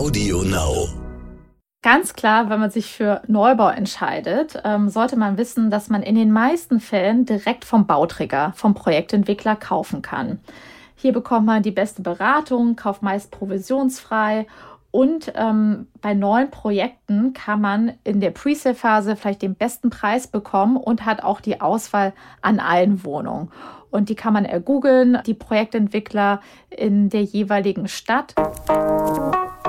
Audio Now. Ganz klar, wenn man sich für Neubau entscheidet, ähm, sollte man wissen, dass man in den meisten Fällen direkt vom Bauträger, vom Projektentwickler kaufen kann. Hier bekommt man die beste Beratung, kauft meist provisionsfrei und ähm, bei neuen Projekten kann man in der Pre-Sale-Phase vielleicht den besten Preis bekommen und hat auch die Auswahl an allen Wohnungen. Und die kann man ergoogeln, die Projektentwickler in der jeweiligen Stadt.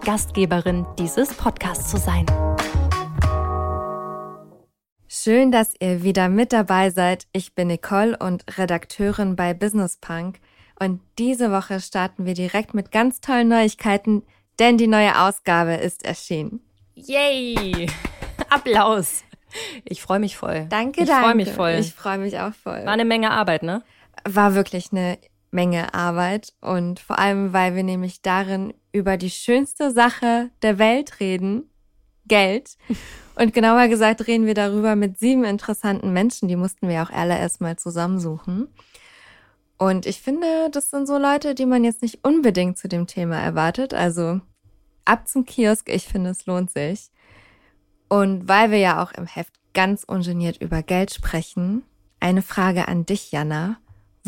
Gastgeberin dieses Podcasts zu sein. Schön, dass ihr wieder mit dabei seid. Ich bin Nicole und Redakteurin bei Business Punk. Und diese Woche starten wir direkt mit ganz tollen Neuigkeiten, denn die neue Ausgabe ist erschienen. Yay! Applaus! Ich freue mich voll. Danke, ich danke. Ich freue mich voll. Ich freue mich auch voll. War eine Menge Arbeit, ne? War wirklich eine Menge Arbeit und vor allem, weil wir nämlich darin über die schönste Sache der Welt reden, Geld. Und genauer gesagt reden wir darüber mit sieben interessanten Menschen, die mussten wir auch alle erstmal zusammensuchen. Und ich finde, das sind so Leute, die man jetzt nicht unbedingt zu dem Thema erwartet. Also ab zum Kiosk, ich finde, es lohnt sich. Und weil wir ja auch im Heft ganz ungeniert über Geld sprechen, eine Frage an dich, Jana.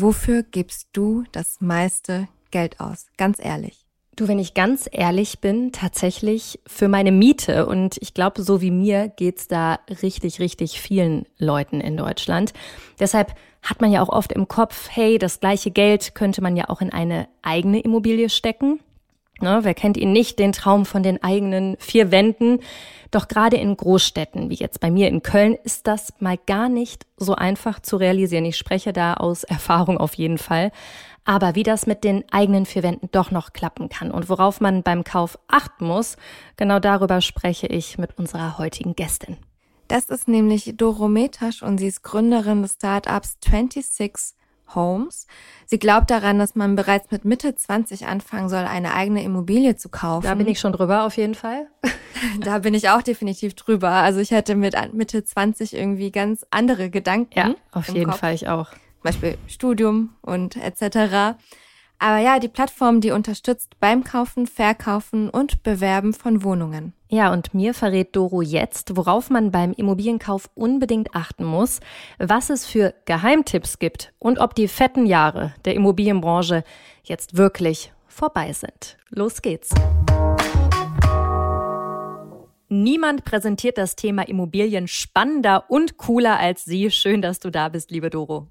Wofür gibst du das meiste Geld aus? Ganz ehrlich. Du, wenn ich ganz ehrlich bin, tatsächlich für meine Miete. Und ich glaube, so wie mir geht's da richtig, richtig vielen Leuten in Deutschland. Deshalb hat man ja auch oft im Kopf, hey, das gleiche Geld könnte man ja auch in eine eigene Immobilie stecken. Ne, wer kennt ihn nicht, den Traum von den eigenen vier Wänden? Doch gerade in Großstädten, wie jetzt bei mir in Köln, ist das mal gar nicht so einfach zu realisieren. Ich spreche da aus Erfahrung auf jeden Fall. Aber wie das mit den eigenen vier Wänden doch noch klappen kann und worauf man beim Kauf achten muss, genau darüber spreche ich mit unserer heutigen Gästin. Das ist nämlich Doro Metasch und sie ist Gründerin des Startups 26 Homes. Sie glaubt daran, dass man bereits mit Mitte 20 anfangen soll, eine eigene Immobilie zu kaufen. Da bin ich schon drüber auf jeden Fall. da bin ich auch definitiv drüber. Also ich hätte mit Mitte 20 irgendwie ganz andere Gedanken. Ja, auf jeden Kopf. Fall ich auch. Zum Beispiel Studium und etc. Aber ja, die Plattform, die unterstützt beim Kaufen, Verkaufen und Bewerben von Wohnungen. Ja, und mir verrät Doro jetzt, worauf man beim Immobilienkauf unbedingt achten muss, was es für Geheimtipps gibt und ob die fetten Jahre der Immobilienbranche jetzt wirklich vorbei sind. Los geht's. Niemand präsentiert das Thema Immobilien spannender und cooler als Sie. Schön, dass du da bist, liebe Doro.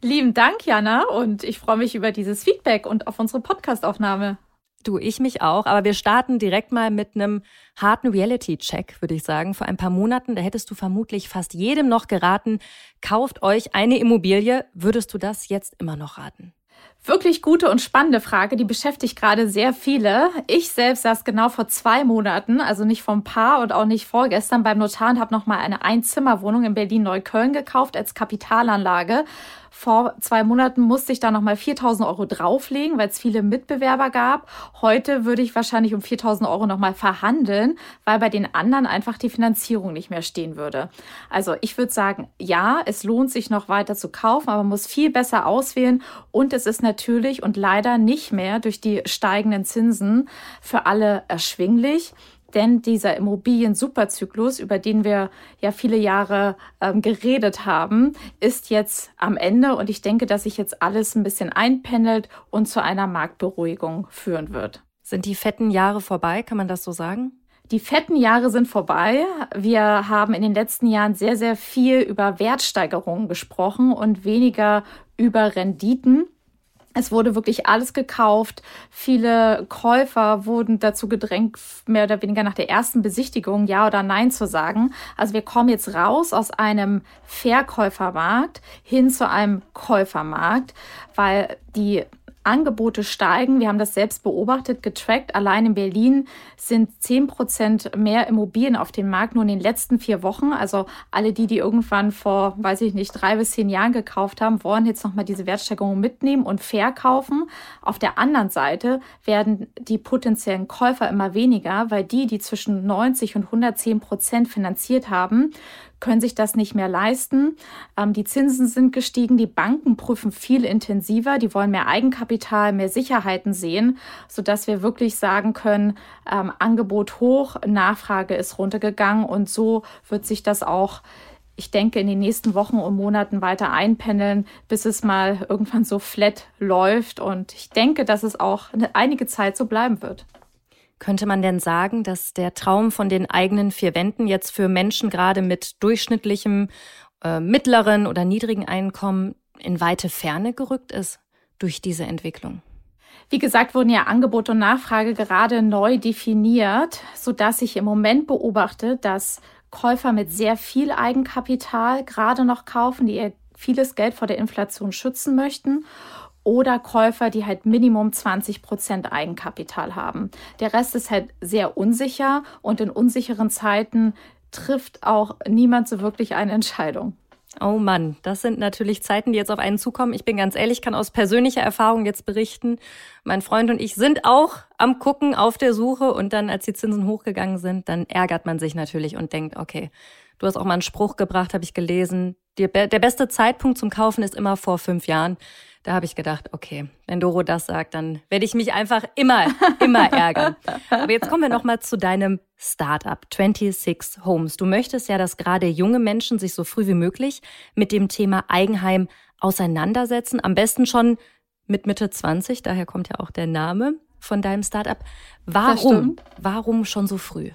Lieben Dank, Jana, und ich freue mich über dieses Feedback und auf unsere Podcastaufnahme. Du, ich mich auch, aber wir starten direkt mal mit einem harten Reality-Check, würde ich sagen. Vor ein paar Monaten, da hättest du vermutlich fast jedem noch geraten, kauft euch eine Immobilie. Würdest du das jetzt immer noch raten? Wirklich gute und spannende Frage, die beschäftigt gerade sehr viele. Ich selbst saß genau vor zwei Monaten, also nicht vom Paar und auch nicht vorgestern beim Notar und habe nochmal eine Einzimmerwohnung in Berlin-Neukölln gekauft als Kapitalanlage vor zwei Monaten musste ich da nochmal 4000 Euro drauflegen, weil es viele Mitbewerber gab. Heute würde ich wahrscheinlich um 4000 Euro nochmal verhandeln, weil bei den anderen einfach die Finanzierung nicht mehr stehen würde. Also ich würde sagen, ja, es lohnt sich noch weiter zu kaufen, aber man muss viel besser auswählen und es ist natürlich und leider nicht mehr durch die steigenden Zinsen für alle erschwinglich. Denn dieser Immobilien-Superzyklus, über den wir ja viele Jahre ähm, geredet haben, ist jetzt am Ende und ich denke, dass sich jetzt alles ein bisschen einpendelt und zu einer Marktberuhigung führen wird. Sind die fetten Jahre vorbei? Kann man das so sagen? Die fetten Jahre sind vorbei. Wir haben in den letzten Jahren sehr, sehr viel über Wertsteigerungen gesprochen und weniger über Renditen. Es wurde wirklich alles gekauft. Viele Käufer wurden dazu gedrängt, mehr oder weniger nach der ersten Besichtigung Ja oder Nein zu sagen. Also wir kommen jetzt raus aus einem Verkäufermarkt hin zu einem Käufermarkt, weil die Angebote steigen. Wir haben das selbst beobachtet, getrackt. Allein in Berlin sind 10 Prozent mehr Immobilien auf dem Markt nur in den letzten vier Wochen. Also alle die, die irgendwann vor, weiß ich nicht, drei bis zehn Jahren gekauft haben, wollen jetzt nochmal diese Wertsteigerung mitnehmen und verkaufen. Auf der anderen Seite werden die potenziellen Käufer immer weniger, weil die, die zwischen 90 und 110 Prozent finanziert haben, können sich das nicht mehr leisten. Ähm, die Zinsen sind gestiegen, die Banken prüfen viel intensiver, die wollen mehr Eigenkapital, mehr Sicherheiten sehen, sodass wir wirklich sagen können, ähm, Angebot hoch, Nachfrage ist runtergegangen und so wird sich das auch ich denke, in den nächsten Wochen und Monaten weiter einpendeln, bis es mal irgendwann so flat läuft. Und ich denke, dass es auch einige Zeit so bleiben wird. Könnte man denn sagen, dass der Traum von den eigenen vier Wänden jetzt für Menschen gerade mit durchschnittlichem, äh, mittleren oder niedrigen Einkommen in weite Ferne gerückt ist durch diese Entwicklung? Wie gesagt, wurden ja Angebot und Nachfrage gerade neu definiert, so dass ich im Moment beobachte, dass Käufer mit sehr viel Eigenkapital gerade noch kaufen, die ihr vieles Geld vor der Inflation schützen möchten oder Käufer, die halt Minimum 20 Prozent Eigenkapital haben. Der Rest ist halt sehr unsicher und in unsicheren Zeiten trifft auch niemand so wirklich eine Entscheidung. Oh Mann, das sind natürlich Zeiten, die jetzt auf einen zukommen. Ich bin ganz ehrlich, kann aus persönlicher Erfahrung jetzt berichten. Mein Freund und ich sind auch am Gucken auf der Suche und dann, als die Zinsen hochgegangen sind, dann ärgert man sich natürlich und denkt, okay, du hast auch mal einen Spruch gebracht, habe ich gelesen. Der beste Zeitpunkt zum Kaufen ist immer vor fünf Jahren. Da habe ich gedacht, okay, wenn Doro das sagt, dann werde ich mich einfach immer, immer ärgern. Aber jetzt kommen wir noch mal zu deinem Startup 26 Homes. Du möchtest ja, dass gerade junge Menschen sich so früh wie möglich mit dem Thema Eigenheim auseinandersetzen. Am besten schon mit Mitte 20, daher kommt ja auch der Name von deinem Startup. Warum? Warum schon so früh?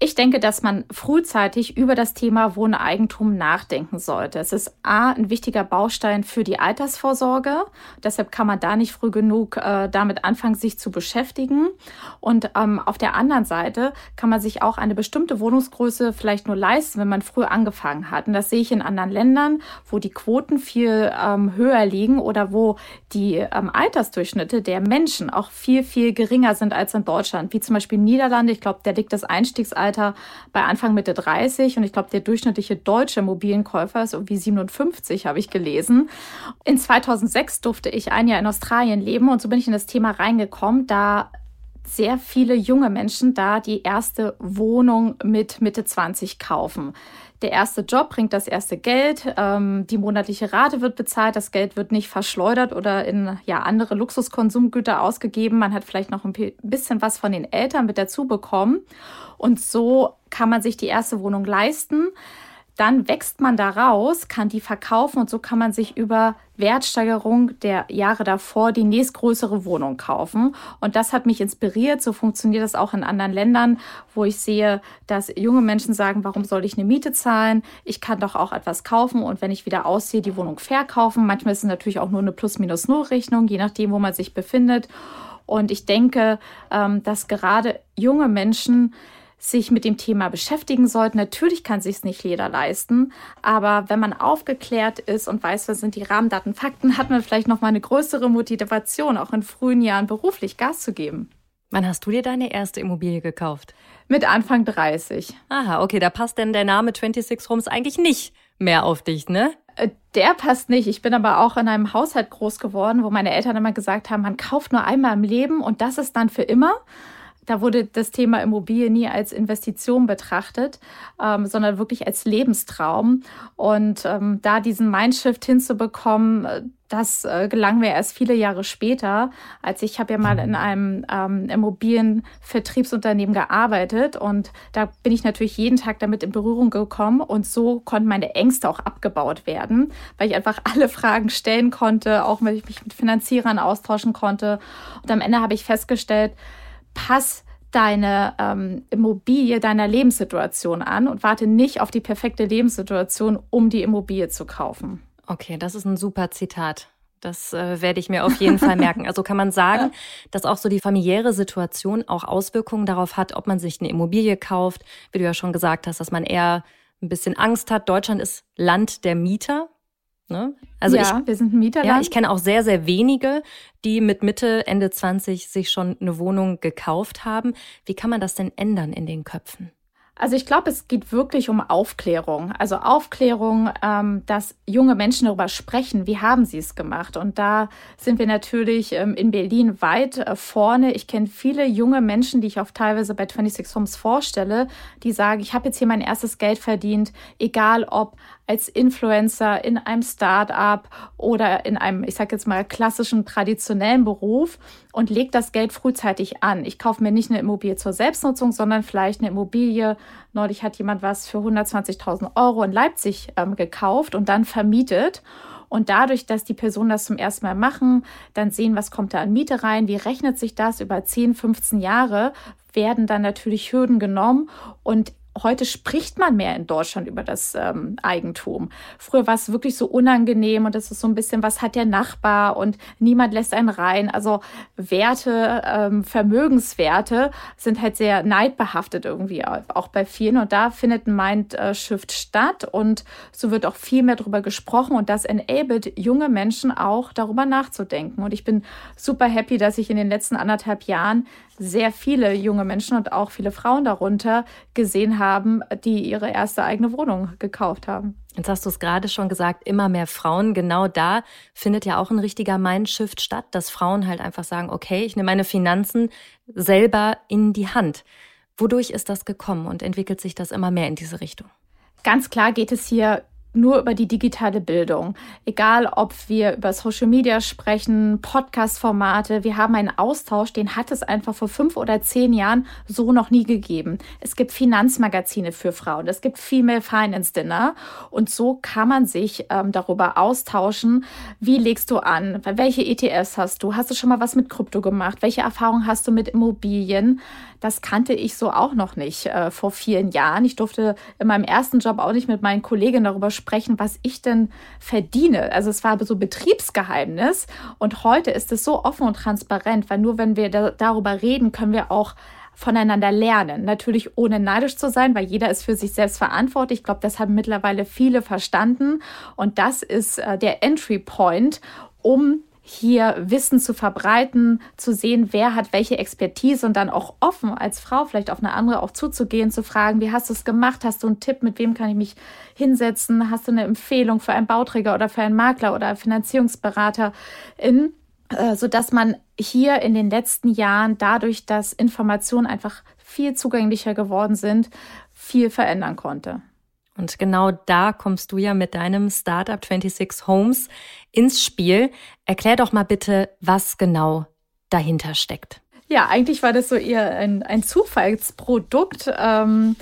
Ich denke, dass man frühzeitig über das Thema Wohneigentum nachdenken sollte. Es ist A, ein wichtiger Baustein für die Altersvorsorge. Deshalb kann man da nicht früh genug äh, damit anfangen, sich zu beschäftigen. Und ähm, auf der anderen Seite kann man sich auch eine bestimmte Wohnungsgröße vielleicht nur leisten, wenn man früh angefangen hat. Und das sehe ich in anderen Ländern, wo die Quoten viel ähm, höher liegen oder wo die ähm, Altersdurchschnitte der Menschen auch viel, viel geringer sind als in Deutschland. Wie zum Beispiel in Niederlande. Ich glaube, der liegt das Einstiegsalter Durchschnittsalter bei Anfang Mitte 30 und ich glaube, der durchschnittliche deutsche Immobilienkäufer ist irgendwie 57, habe ich gelesen. In 2006 durfte ich ein Jahr in Australien leben und so bin ich in das Thema reingekommen, da sehr viele junge Menschen da die erste Wohnung mit Mitte 20 kaufen. Der erste Job bringt das erste Geld, ähm, die monatliche Rate wird bezahlt, das Geld wird nicht verschleudert oder in ja, andere Luxuskonsumgüter ausgegeben. Man hat vielleicht noch ein bisschen was von den Eltern mit dazu bekommen. Und so kann man sich die erste Wohnung leisten. Dann wächst man da raus, kann die verkaufen und so kann man sich über Wertsteigerung der Jahre davor die nächstgrößere Wohnung kaufen. Und das hat mich inspiriert. So funktioniert das auch in anderen Ländern, wo ich sehe, dass junge Menschen sagen, warum soll ich eine Miete zahlen? Ich kann doch auch etwas kaufen und wenn ich wieder ausziehe, die Wohnung verkaufen. Manchmal ist es natürlich auch nur eine Plus-Minus-Null-Rechnung, je nachdem, wo man sich befindet. Und ich denke, ähm, dass gerade junge Menschen sich mit dem Thema beschäftigen sollten. Natürlich kann sich nicht jeder leisten, aber wenn man aufgeklärt ist und weiß, was sind die Rahmendaten, Fakten, hat man vielleicht noch mal eine größere Motivation, auch in frühen Jahren beruflich Gas zu geben. Wann hast du dir deine erste Immobilie gekauft? Mit Anfang 30. Aha, okay, da passt denn der Name 26 Homes eigentlich nicht mehr auf dich, ne? Äh, der passt nicht. Ich bin aber auch in einem Haushalt groß geworden, wo meine Eltern immer gesagt haben, man kauft nur einmal im Leben und das ist dann für immer da wurde das Thema Immobilie nie als Investition betrachtet, ähm, sondern wirklich als Lebenstraum. Und ähm, da diesen Mindshift hinzubekommen, äh, das äh, gelang mir erst viele Jahre später, als ich habe ja mal in einem ähm, Immobilienvertriebsunternehmen gearbeitet und da bin ich natürlich jeden Tag damit in Berührung gekommen und so konnten meine Ängste auch abgebaut werden, weil ich einfach alle Fragen stellen konnte, auch wenn ich mich mit Finanzierern austauschen konnte. Und am Ende habe ich festgestellt, pass deine ähm, Immobilie deiner Lebenssituation an und warte nicht auf die perfekte Lebenssituation, um die Immobilie zu kaufen. Okay, das ist ein super Zitat. Das äh, werde ich mir auf jeden Fall merken. Also kann man sagen, dass auch so die familiäre Situation auch Auswirkungen darauf hat, ob man sich eine Immobilie kauft. Wie du ja schon gesagt hast, dass man eher ein bisschen Angst hat. Deutschland ist Land der Mieter. Ne? Also ja, ich, wir sind ein Mieterland. Ja, ich kenne auch sehr, sehr wenige, die mit Mitte, Ende 20 sich schon eine Wohnung gekauft haben. Wie kann man das denn ändern in den Köpfen? Also ich glaube, es geht wirklich um Aufklärung. Also Aufklärung, ähm, dass junge Menschen darüber sprechen, wie haben sie es gemacht. Und da sind wir natürlich ähm, in Berlin weit äh, vorne. Ich kenne viele junge Menschen, die ich auch teilweise bei 26 Homes vorstelle, die sagen, ich habe jetzt hier mein erstes Geld verdient, egal ob als Influencer in einem Start-up oder in einem, ich sage jetzt mal, klassischen, traditionellen Beruf und lege das Geld frühzeitig an. Ich kaufe mir nicht eine Immobilie zur Selbstnutzung, sondern vielleicht eine Immobilie. Neulich hat jemand was für 120.000 Euro in Leipzig ähm, gekauft und dann vermietet. Und dadurch, dass die Personen das zum ersten Mal machen, dann sehen, was kommt da an Miete rein, wie rechnet sich das über 10, 15 Jahre, werden dann natürlich Hürden genommen und heute spricht man mehr in Deutschland über das ähm, Eigentum. Früher war es wirklich so unangenehm und es ist so ein bisschen, was hat der Nachbar und niemand lässt einen rein. Also Werte, ähm, Vermögenswerte sind halt sehr neidbehaftet irgendwie auch bei vielen und da findet ein Mindshift statt und so wird auch viel mehr darüber gesprochen und das enabled junge Menschen auch darüber nachzudenken. Und ich bin super happy, dass ich in den letzten anderthalb Jahren sehr viele junge Menschen und auch viele Frauen darunter gesehen haben, die ihre erste eigene Wohnung gekauft haben. Jetzt hast du es gerade schon gesagt, immer mehr Frauen. Genau da findet ja auch ein richtiger Mindshift statt, dass Frauen halt einfach sagen, okay, ich nehme meine Finanzen selber in die Hand. Wodurch ist das gekommen und entwickelt sich das immer mehr in diese Richtung? Ganz klar geht es hier nur über die digitale Bildung. Egal, ob wir über Social Media sprechen, Podcast-Formate, wir haben einen Austausch, den hat es einfach vor fünf oder zehn Jahren so noch nie gegeben. Es gibt Finanzmagazine für Frauen, es gibt Female Finance Dinner und so kann man sich ähm, darüber austauschen, wie legst du an, welche ETFs hast du, hast du schon mal was mit Krypto gemacht, welche Erfahrungen hast du mit Immobilien, das kannte ich so auch noch nicht äh, vor vielen Jahren. Ich durfte in meinem ersten Job auch nicht mit meinen Kollegen darüber sprechen, was ich denn verdiene. Also es war so Betriebsgeheimnis. Und heute ist es so offen und transparent, weil nur wenn wir da darüber reden, können wir auch voneinander lernen. Natürlich ohne neidisch zu sein, weil jeder ist für sich selbst verantwortlich. Ich glaube, das haben mittlerweile viele verstanden. Und das ist äh, der Entry Point, um hier Wissen zu verbreiten, zu sehen, wer hat welche Expertise und dann auch offen als Frau vielleicht auf eine andere auch zuzugehen, zu fragen, wie hast du es gemacht? Hast du einen Tipp? Mit wem kann ich mich hinsetzen? Hast du eine Empfehlung für einen Bauträger oder für einen Makler oder Finanzierungsberater in? Äh, so dass man hier in den letzten Jahren dadurch, dass Informationen einfach viel zugänglicher geworden sind, viel verändern konnte. Und genau da kommst du ja mit deinem Startup 26 Homes ins Spiel. Erklär doch mal bitte, was genau dahinter steckt. Ja, eigentlich war das so eher ein, ein Zufallsprodukt ähm,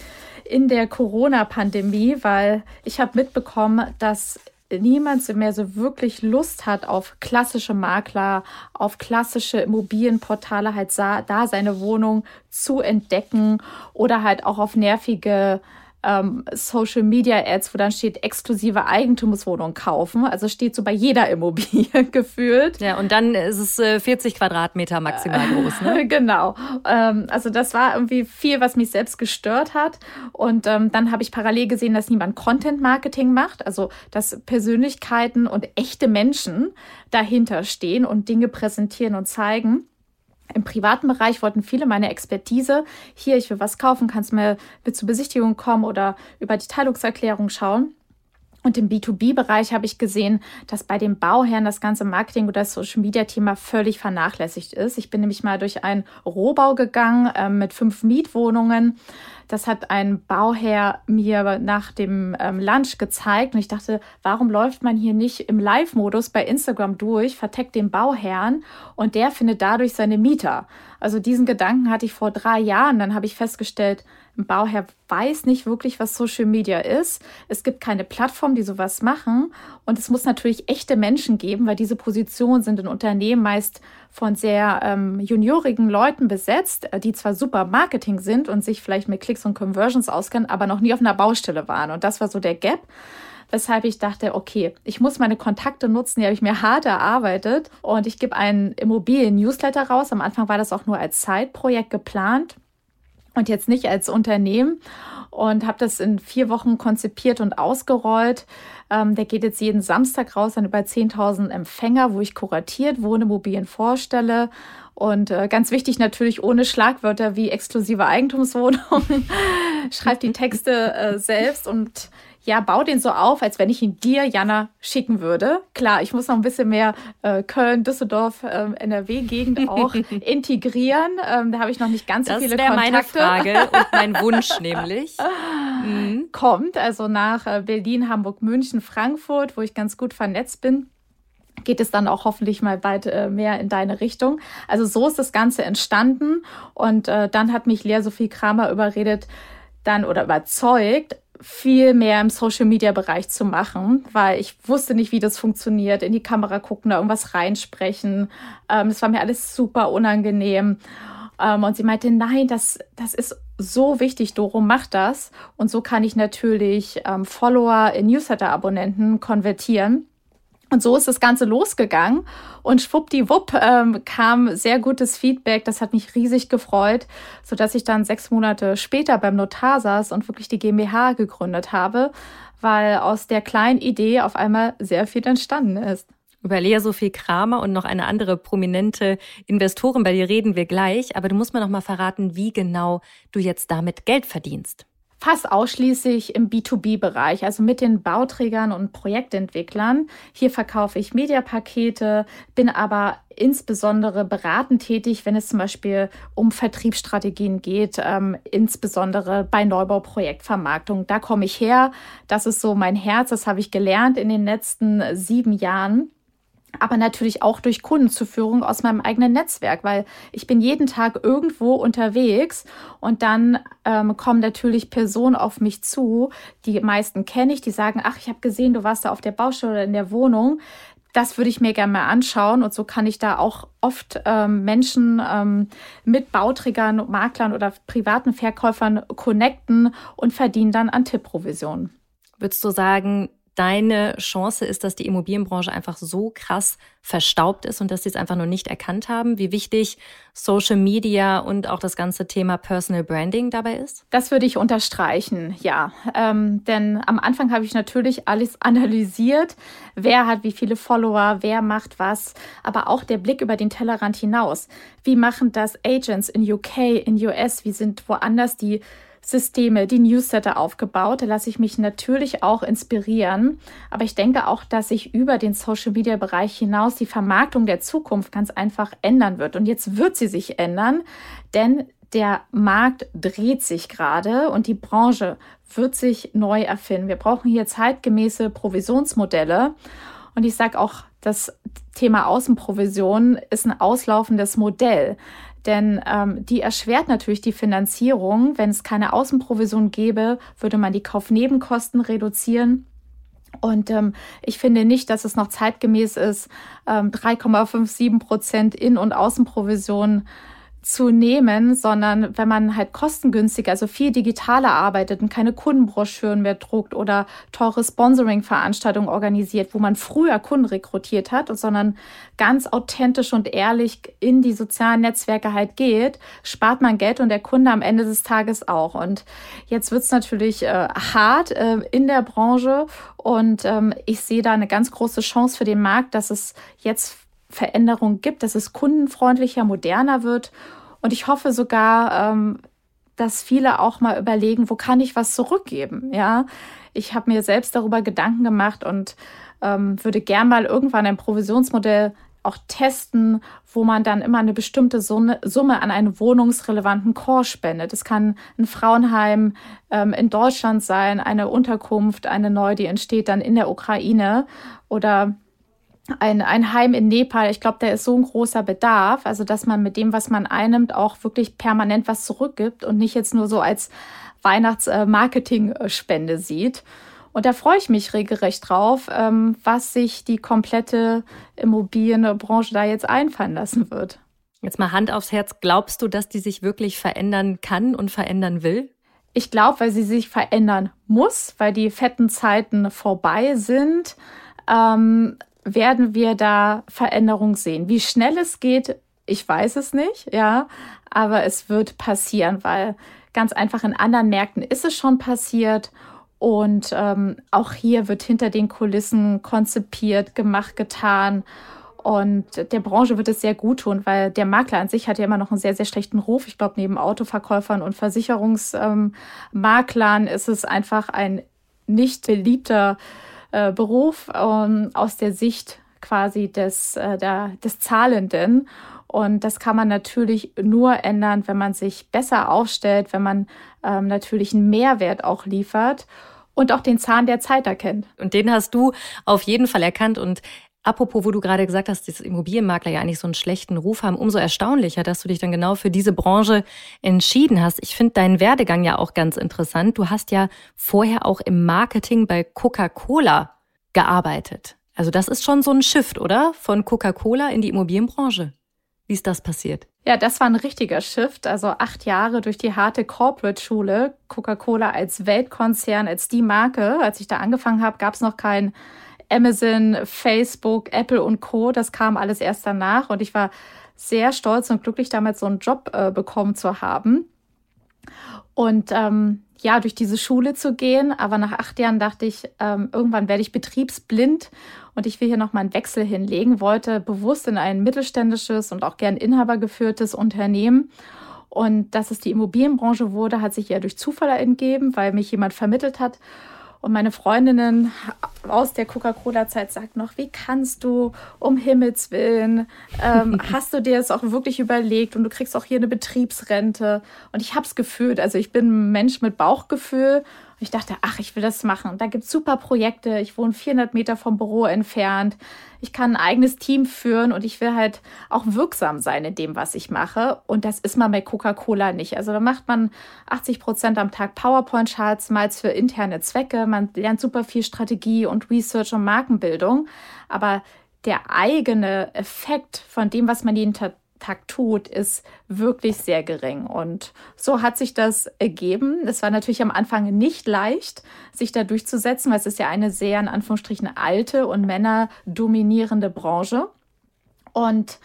in der Corona-Pandemie, weil ich habe mitbekommen, dass niemand mehr so wirklich Lust hat auf klassische Makler, auf klassische Immobilienportale, halt da seine Wohnung zu entdecken oder halt auch auf nervige ähm, Social Media Ads, wo dann steht exklusive Eigentumswohnung kaufen. Also steht so bei jeder Immobilie gefühlt. Ja, und dann ist es äh, 40 Quadratmeter maximal groß, ne? genau. Ähm, also das war irgendwie viel, was mich selbst gestört hat. Und ähm, dann habe ich parallel gesehen, dass niemand Content Marketing macht, also dass Persönlichkeiten und echte Menschen dahinter stehen und Dinge präsentieren und zeigen. Im privaten Bereich wollten viele meine Expertise. Hier, ich will was kaufen, kannst mir mit zur Besichtigung kommen oder über die Teilungserklärung schauen. Und im B2B-Bereich habe ich gesehen, dass bei den Bauherren das ganze Marketing oder Social-Media-Thema völlig vernachlässigt ist. Ich bin nämlich mal durch einen Rohbau gegangen äh, mit fünf Mietwohnungen das hat ein Bauherr mir nach dem ähm, Lunch gezeigt und ich dachte, warum läuft man hier nicht im Live-Modus bei Instagram durch, verteckt den Bauherrn und der findet dadurch seine Mieter. Also diesen Gedanken hatte ich vor drei Jahren. Dann habe ich festgestellt, ein Bauherr weiß nicht wirklich, was Social Media ist. Es gibt keine Plattform, die sowas machen. Und es muss natürlich echte Menschen geben, weil diese Positionen sind in Unternehmen meist von sehr ähm, juniorigen Leuten besetzt, äh, die zwar super Marketing sind und sich vielleicht mit Klicks und Conversions auskennen, aber noch nie auf einer Baustelle waren. Und das war so der Gap weshalb ich dachte, okay, ich muss meine Kontakte nutzen, die habe ich mir hart erarbeitet und ich gebe einen Immobilien-Newsletter raus. Am Anfang war das auch nur als Zeitprojekt geplant und jetzt nicht als Unternehmen und habe das in vier Wochen konzipiert und ausgerollt. Ähm, der geht jetzt jeden Samstag raus an über 10.000 Empfänger, wo ich kuratiert Wohnimmobilien vorstelle. Und äh, ganz wichtig natürlich ohne Schlagwörter wie exklusive Eigentumswohnung. Schreibt die Texte äh, selbst und ja, bau den so auf, als wenn ich ihn dir, Jana, schicken würde. Klar, ich muss noch ein bisschen mehr äh, Köln, Düsseldorf, äh, NRW-Gegend auch integrieren. Ähm, da habe ich noch nicht ganz das so viele Kontakte. meine Frage und mein Wunsch nämlich. Mhm. Kommt also nach äh, Berlin, Hamburg, München, Frankfurt, wo ich ganz gut vernetzt bin geht es dann auch hoffentlich mal bald äh, mehr in deine Richtung. Also so ist das Ganze entstanden und äh, dann hat mich Lea Sophie Kramer überredet, dann oder überzeugt, viel mehr im Social Media Bereich zu machen, weil ich wusste nicht, wie das funktioniert. In die Kamera gucken, da irgendwas reinsprechen. Ähm, das war mir alles super unangenehm. Ähm, und sie meinte, nein, das, das ist so wichtig, Doro, mach das. Und so kann ich natürlich ähm, Follower in Newsletter-Abonnenten konvertieren. Und so ist das Ganze losgegangen und schwuppdiwupp ähm, kam sehr gutes Feedback. Das hat mich riesig gefreut, so dass ich dann sechs Monate später beim Notar saß und wirklich die GmbH gegründet habe, weil aus der kleinen Idee auf einmal sehr viel entstanden ist. Über Lea Sophie Kramer und noch eine andere prominente Investorin bei dir reden wir gleich, aber du musst mir noch mal verraten, wie genau du jetzt damit Geld verdienst fast ausschließlich im B2B-Bereich, also mit den Bauträgern und Projektentwicklern. Hier verkaufe ich Mediapakete, bin aber insbesondere beratend tätig, wenn es zum Beispiel um Vertriebsstrategien geht, ähm, insbesondere bei Neubauprojektvermarktung. Da komme ich her. Das ist so mein Herz. Das habe ich gelernt in den letzten sieben Jahren aber natürlich auch durch Kundenzuführung aus meinem eigenen Netzwerk, weil ich bin jeden Tag irgendwo unterwegs und dann ähm, kommen natürlich Personen auf mich zu, die meisten kenne ich, die sagen, ach, ich habe gesehen, du warst da auf der Baustelle oder in der Wohnung. Das würde ich mir gerne mal anschauen und so kann ich da auch oft ähm, Menschen ähm, mit Bauträgern, Maklern oder privaten Verkäufern connecten und verdienen dann an Tippprovisionen. Würdest du sagen, deine Chance ist, dass die Immobilienbranche einfach so krass verstaubt ist und dass sie es einfach nur nicht erkannt haben, wie wichtig Social Media und auch das ganze Thema Personal Branding dabei ist? Das würde ich unterstreichen, ja. Ähm, denn am Anfang habe ich natürlich alles analysiert, wer hat wie viele Follower, wer macht was, aber auch der Blick über den Tellerrand hinaus. Wie machen das Agents in UK, in US, wie sind woanders die Systeme, die Newsletter aufgebaut. Da lasse ich mich natürlich auch inspirieren. Aber ich denke auch, dass sich über den Social-Media-Bereich hinaus die Vermarktung der Zukunft ganz einfach ändern wird. Und jetzt wird sie sich ändern, denn der Markt dreht sich gerade und die Branche wird sich neu erfinden. Wir brauchen hier zeitgemäße Provisionsmodelle. Und ich sage auch, das Thema Außenprovision ist ein auslaufendes Modell. Denn ähm, die erschwert natürlich die Finanzierung. Wenn es keine Außenprovision gäbe, würde man die Kaufnebenkosten reduzieren. Und ähm, ich finde nicht, dass es noch zeitgemäß ist, ähm, 3,57 Prozent In- und Außenprovision zu nehmen, sondern wenn man halt kostengünstig, also viel digitaler arbeitet und keine Kundenbroschüren mehr druckt oder teure Sponsoring-Veranstaltungen organisiert, wo man früher Kunden rekrutiert hat, sondern ganz authentisch und ehrlich in die sozialen Netzwerke halt geht, spart man Geld und der Kunde am Ende des Tages auch. Und jetzt wird's natürlich äh, hart äh, in der Branche und ähm, ich sehe da eine ganz große Chance für den Markt, dass es jetzt Veränderung gibt, dass es kundenfreundlicher, moderner wird. Und ich hoffe sogar, ähm, dass viele auch mal überlegen, wo kann ich was zurückgeben? Ja, ich habe mir selbst darüber Gedanken gemacht und ähm, würde gern mal irgendwann ein Provisionsmodell auch testen, wo man dann immer eine bestimmte Summe, an einen wohnungsrelevanten Core spendet. Es kann ein Frauenheim ähm, in Deutschland sein, eine Unterkunft, eine neue, die entsteht dann in der Ukraine oder ein, ein Heim in Nepal, ich glaube, da ist so ein großer Bedarf, also dass man mit dem, was man einnimmt, auch wirklich permanent was zurückgibt und nicht jetzt nur so als Weihnachtsmarketing-Spende sieht. Und da freue ich mich regelrecht drauf, ähm, was sich die komplette Immobilienbranche da jetzt einfallen lassen wird. Jetzt mal Hand aufs Herz, glaubst du, dass die sich wirklich verändern kann und verändern will? Ich glaube, weil sie sich verändern muss, weil die fetten Zeiten vorbei sind. Ähm, werden wir da Veränderung sehen. Wie schnell es geht, ich weiß es nicht, ja, aber es wird passieren, weil ganz einfach in anderen Märkten ist es schon passiert. Und ähm, auch hier wird hinter den Kulissen konzipiert, gemacht, getan. Und der Branche wird es sehr gut tun, weil der Makler an sich hat ja immer noch einen sehr, sehr schlechten Ruf. Ich glaube, neben Autoverkäufern und Versicherungsmaklern ähm, ist es einfach ein nicht beliebter äh, Beruf ähm, aus der Sicht quasi des, äh, der, des Zahlenden. Und das kann man natürlich nur ändern, wenn man sich besser aufstellt, wenn man ähm, natürlich einen Mehrwert auch liefert und auch den Zahn der Zeit erkennt. Und den hast du auf jeden Fall erkannt. Und Apropos, wo du gerade gesagt hast, dass Immobilienmakler ja eigentlich so einen schlechten Ruf haben, umso erstaunlicher, dass du dich dann genau für diese Branche entschieden hast. Ich finde deinen Werdegang ja auch ganz interessant. Du hast ja vorher auch im Marketing bei Coca-Cola gearbeitet. Also das ist schon so ein Shift, oder? Von Coca-Cola in die Immobilienbranche. Wie ist das passiert? Ja, das war ein richtiger Shift. Also acht Jahre durch die harte Corporate-Schule. Coca-Cola als Weltkonzern, als die Marke. Als ich da angefangen habe, gab es noch kein Amazon, Facebook, Apple und Co. Das kam alles erst danach und ich war sehr stolz und glücklich, damit so einen Job äh, bekommen zu haben. Und ähm, ja, durch diese Schule zu gehen, aber nach acht Jahren dachte ich, ähm, irgendwann werde ich betriebsblind und ich will hier nochmal einen Wechsel hinlegen, wollte bewusst in ein mittelständisches und auch gern inhabergeführtes Unternehmen. Und dass es die Immobilienbranche wurde, hat sich ja durch Zufall entgeben, weil mich jemand vermittelt hat. Und meine Freundinnen aus der Coca-Cola-Zeit sagt noch, wie kannst du um Himmels Willen, ähm, hast du dir das auch wirklich überlegt und du kriegst auch hier eine Betriebsrente. Und ich habe es gefühlt, also ich bin ein Mensch mit Bauchgefühl und ich dachte, ach, ich will das machen. Da gibt's super Projekte. Ich wohne 400 Meter vom Büro entfernt. Ich kann ein eigenes Team führen und ich will halt auch wirksam sein in dem, was ich mache. Und das ist man bei Coca-Cola nicht. Also da macht man 80 Prozent am Tag PowerPoint-Charts, mal für interne Zwecke. Man lernt super viel Strategie und Research und Markenbildung. Aber der eigene Effekt von dem, was man jeden Tag Tag ist wirklich sehr gering. Und so hat sich das ergeben. Es war natürlich am Anfang nicht leicht, sich da durchzusetzen, weil es ist ja eine sehr, in Anführungsstrichen, alte und männerdominierende Branche. Und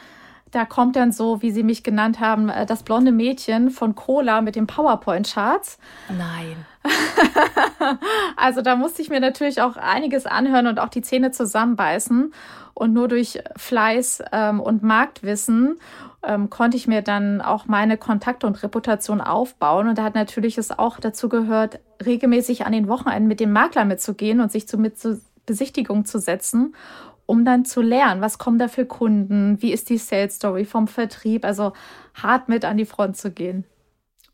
da kommt dann so, wie Sie mich genannt haben, äh, das blonde Mädchen von Cola mit den PowerPoint-Charts. Nein. also da musste ich mir natürlich auch einiges anhören und auch die Zähne zusammenbeißen. Und nur durch Fleiß ähm, und Marktwissen ähm, konnte ich mir dann auch meine Kontakte und Reputation aufbauen. Und da hat natürlich es auch dazu gehört, regelmäßig an den Wochenenden mit dem Makler mitzugehen und sich zu, mit zur Besichtigung zu setzen, um dann zu lernen, was kommen da für Kunden, wie ist die Sales Story vom Vertrieb, also hart mit an die Front zu gehen.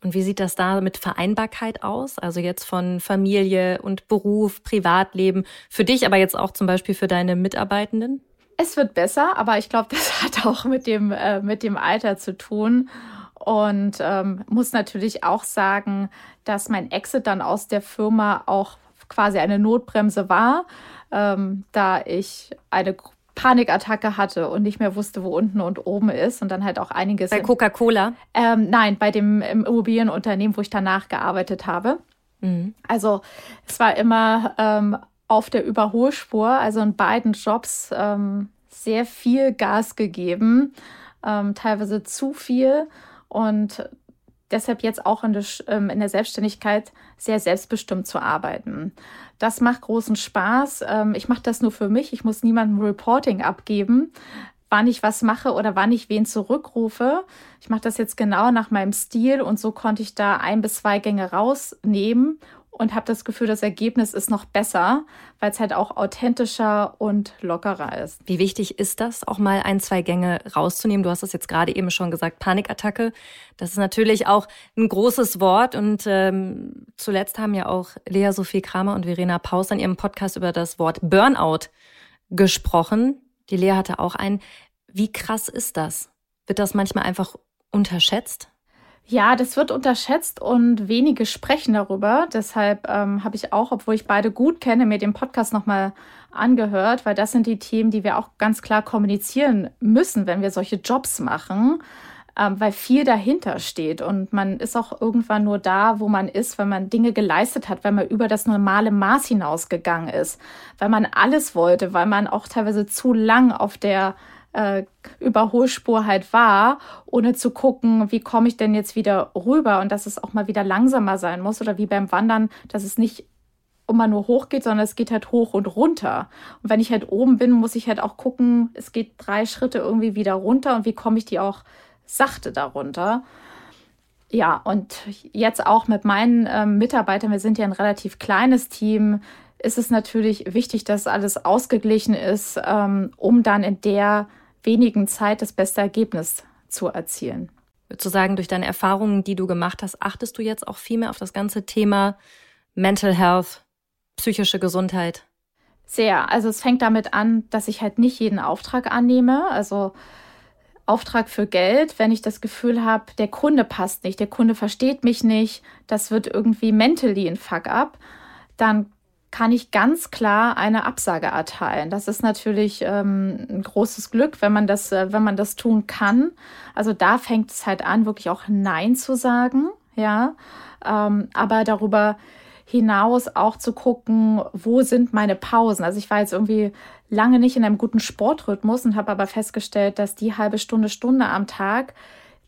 Und wie sieht das da mit Vereinbarkeit aus? Also jetzt von Familie und Beruf, Privatleben, für dich, aber jetzt auch zum Beispiel für deine Mitarbeitenden? Es wird besser, aber ich glaube, das hat auch mit dem, äh, mit dem Alter zu tun. Und ähm, muss natürlich auch sagen, dass mein Exit dann aus der Firma auch quasi eine Notbremse war, ähm, da ich eine Panikattacke hatte und nicht mehr wusste, wo unten und oben ist und dann halt auch einiges. Bei Coca-Cola? Ähm, nein, bei dem Immobilienunternehmen, wo ich danach gearbeitet habe. Mhm. Also es war immer ähm, auf der Überholspur, also in beiden Jobs ähm, sehr viel Gas gegeben, ähm, teilweise zu viel und deshalb jetzt auch in der, ähm, in der, Selbstständigkeit sehr selbstbestimmt zu arbeiten. Das macht großen Spaß. Ähm, ich mache das nur für mich. Ich muss niemandem Reporting abgeben, wann ich was mache oder wann ich wen zurückrufe. Ich mache das jetzt genau nach meinem Stil und so konnte ich da ein bis zwei Gänge rausnehmen und habe das Gefühl, das Ergebnis ist noch besser, weil es halt auch authentischer und lockerer ist. Wie wichtig ist das, auch mal ein, zwei Gänge rauszunehmen? Du hast das jetzt gerade eben schon gesagt, Panikattacke. Das ist natürlich auch ein großes Wort und ähm, zuletzt haben ja auch Lea Sophie Kramer und Verena Paus an ihrem Podcast über das Wort Burnout gesprochen. Die Lea hatte auch ein. Wie krass ist das? Wird das manchmal einfach unterschätzt? Ja, das wird unterschätzt und wenige sprechen darüber. Deshalb ähm, habe ich auch, obwohl ich beide gut kenne, mir den Podcast nochmal angehört, weil das sind die Themen, die wir auch ganz klar kommunizieren müssen, wenn wir solche Jobs machen, ähm, weil viel dahinter steht und man ist auch irgendwann nur da, wo man ist, wenn man Dinge geleistet hat, wenn man über das normale Maß hinausgegangen ist, weil man alles wollte, weil man auch teilweise zu lang auf der äh, Überholspur halt war, ohne zu gucken, wie komme ich denn jetzt wieder rüber und dass es auch mal wieder langsamer sein muss oder wie beim Wandern, dass es nicht immer nur hoch geht, sondern es geht halt hoch und runter. Und wenn ich halt oben bin, muss ich halt auch gucken, es geht drei Schritte irgendwie wieder runter und wie komme ich die auch sachte darunter. Ja, und jetzt auch mit meinen ähm, Mitarbeitern, wir sind ja ein relativ kleines Team, ist es natürlich wichtig, dass alles ausgeglichen ist, ähm, um dann in der wenigen Zeit das beste Ergebnis zu erzielen. Würdest du sagen, durch deine Erfahrungen, die du gemacht hast, achtest du jetzt auch viel mehr auf das ganze Thema Mental Health, psychische Gesundheit? Sehr. Also es fängt damit an, dass ich halt nicht jeden Auftrag annehme. Also Auftrag für Geld, wenn ich das Gefühl habe, der Kunde passt nicht, der Kunde versteht mich nicht, das wird irgendwie mentally ein Fuck-up, dann kann ich ganz klar eine Absage erteilen. Das ist natürlich ähm, ein großes Glück, wenn man das, äh, wenn man das tun kann. Also da fängt es halt an, wirklich auch Nein zu sagen, ja. Ähm, aber darüber hinaus auch zu gucken, wo sind meine Pausen. Also ich war jetzt irgendwie lange nicht in einem guten Sportrhythmus und habe aber festgestellt, dass die halbe Stunde, Stunde am Tag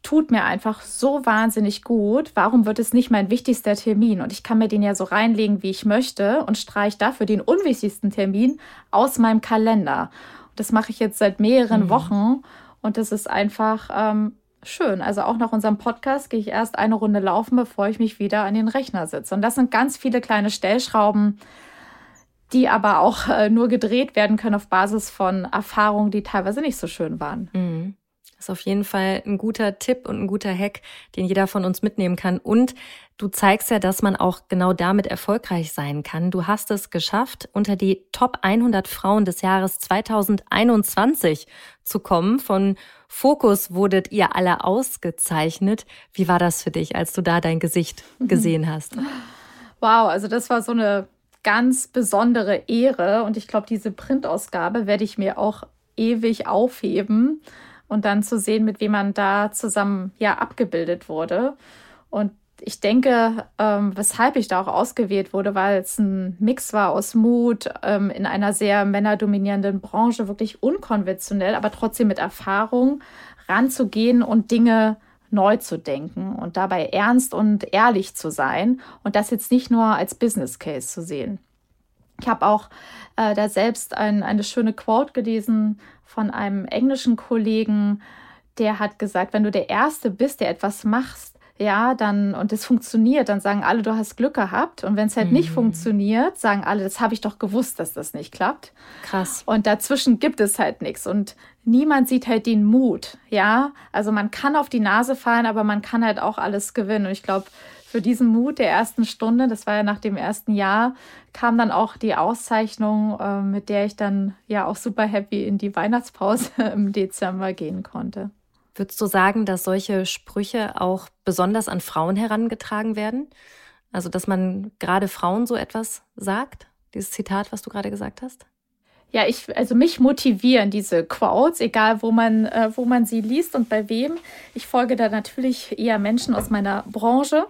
tut mir einfach so wahnsinnig gut. Warum wird es nicht mein wichtigster Termin? Und ich kann mir den ja so reinlegen, wie ich möchte und streiche dafür den unwichtigsten Termin aus meinem Kalender. Und das mache ich jetzt seit mehreren mhm. Wochen und das ist einfach ähm, schön. Also auch nach unserem Podcast gehe ich erst eine Runde laufen, bevor ich mich wieder an den Rechner sitze. Und das sind ganz viele kleine Stellschrauben, die aber auch äh, nur gedreht werden können auf Basis von Erfahrungen, die teilweise nicht so schön waren. Mhm. Das ist auf jeden Fall ein guter Tipp und ein guter Hack, den jeder von uns mitnehmen kann. Und du zeigst ja, dass man auch genau damit erfolgreich sein kann. Du hast es geschafft, unter die Top 100 Frauen des Jahres 2021 zu kommen. Von Fokus wurdet ihr alle ausgezeichnet. Wie war das für dich, als du da dein Gesicht gesehen hast? Wow, also das war so eine ganz besondere Ehre und ich glaube, diese Printausgabe werde ich mir auch ewig aufheben und dann zu sehen, mit wem man da zusammen ja abgebildet wurde. Und ich denke, ähm, weshalb ich da auch ausgewählt wurde, weil es ein Mix war aus Mut ähm, in einer sehr männerdominierenden Branche, wirklich unkonventionell, aber trotzdem mit Erfahrung ranzugehen und Dinge neu zu denken und dabei ernst und ehrlich zu sein und das jetzt nicht nur als Business Case zu sehen. Ich habe auch äh, da selbst ein, eine schöne Quote gelesen von einem englischen Kollegen, der hat gesagt, wenn du der Erste bist, der etwas machst, ja, dann und es funktioniert, dann sagen alle, du hast Glück gehabt. Und wenn es halt mhm. nicht funktioniert, sagen alle, das habe ich doch gewusst, dass das nicht klappt. Krass. Und dazwischen gibt es halt nichts. Und niemand sieht halt den Mut, ja. Also man kann auf die Nase fallen, aber man kann halt auch alles gewinnen. Und ich glaube, für diesen Mut der ersten Stunde, das war ja nach dem ersten Jahr, kam dann auch die Auszeichnung, äh, mit der ich dann ja auch super happy in die Weihnachtspause im Dezember gehen konnte. Würdest du sagen, dass solche Sprüche auch besonders an Frauen herangetragen werden? Also, dass man gerade Frauen so etwas sagt? Dieses Zitat, was du gerade gesagt hast? Ja, ich, also mich motivieren diese Quotes, egal wo man, äh, wo man sie liest und bei wem. Ich folge da natürlich eher Menschen aus meiner Branche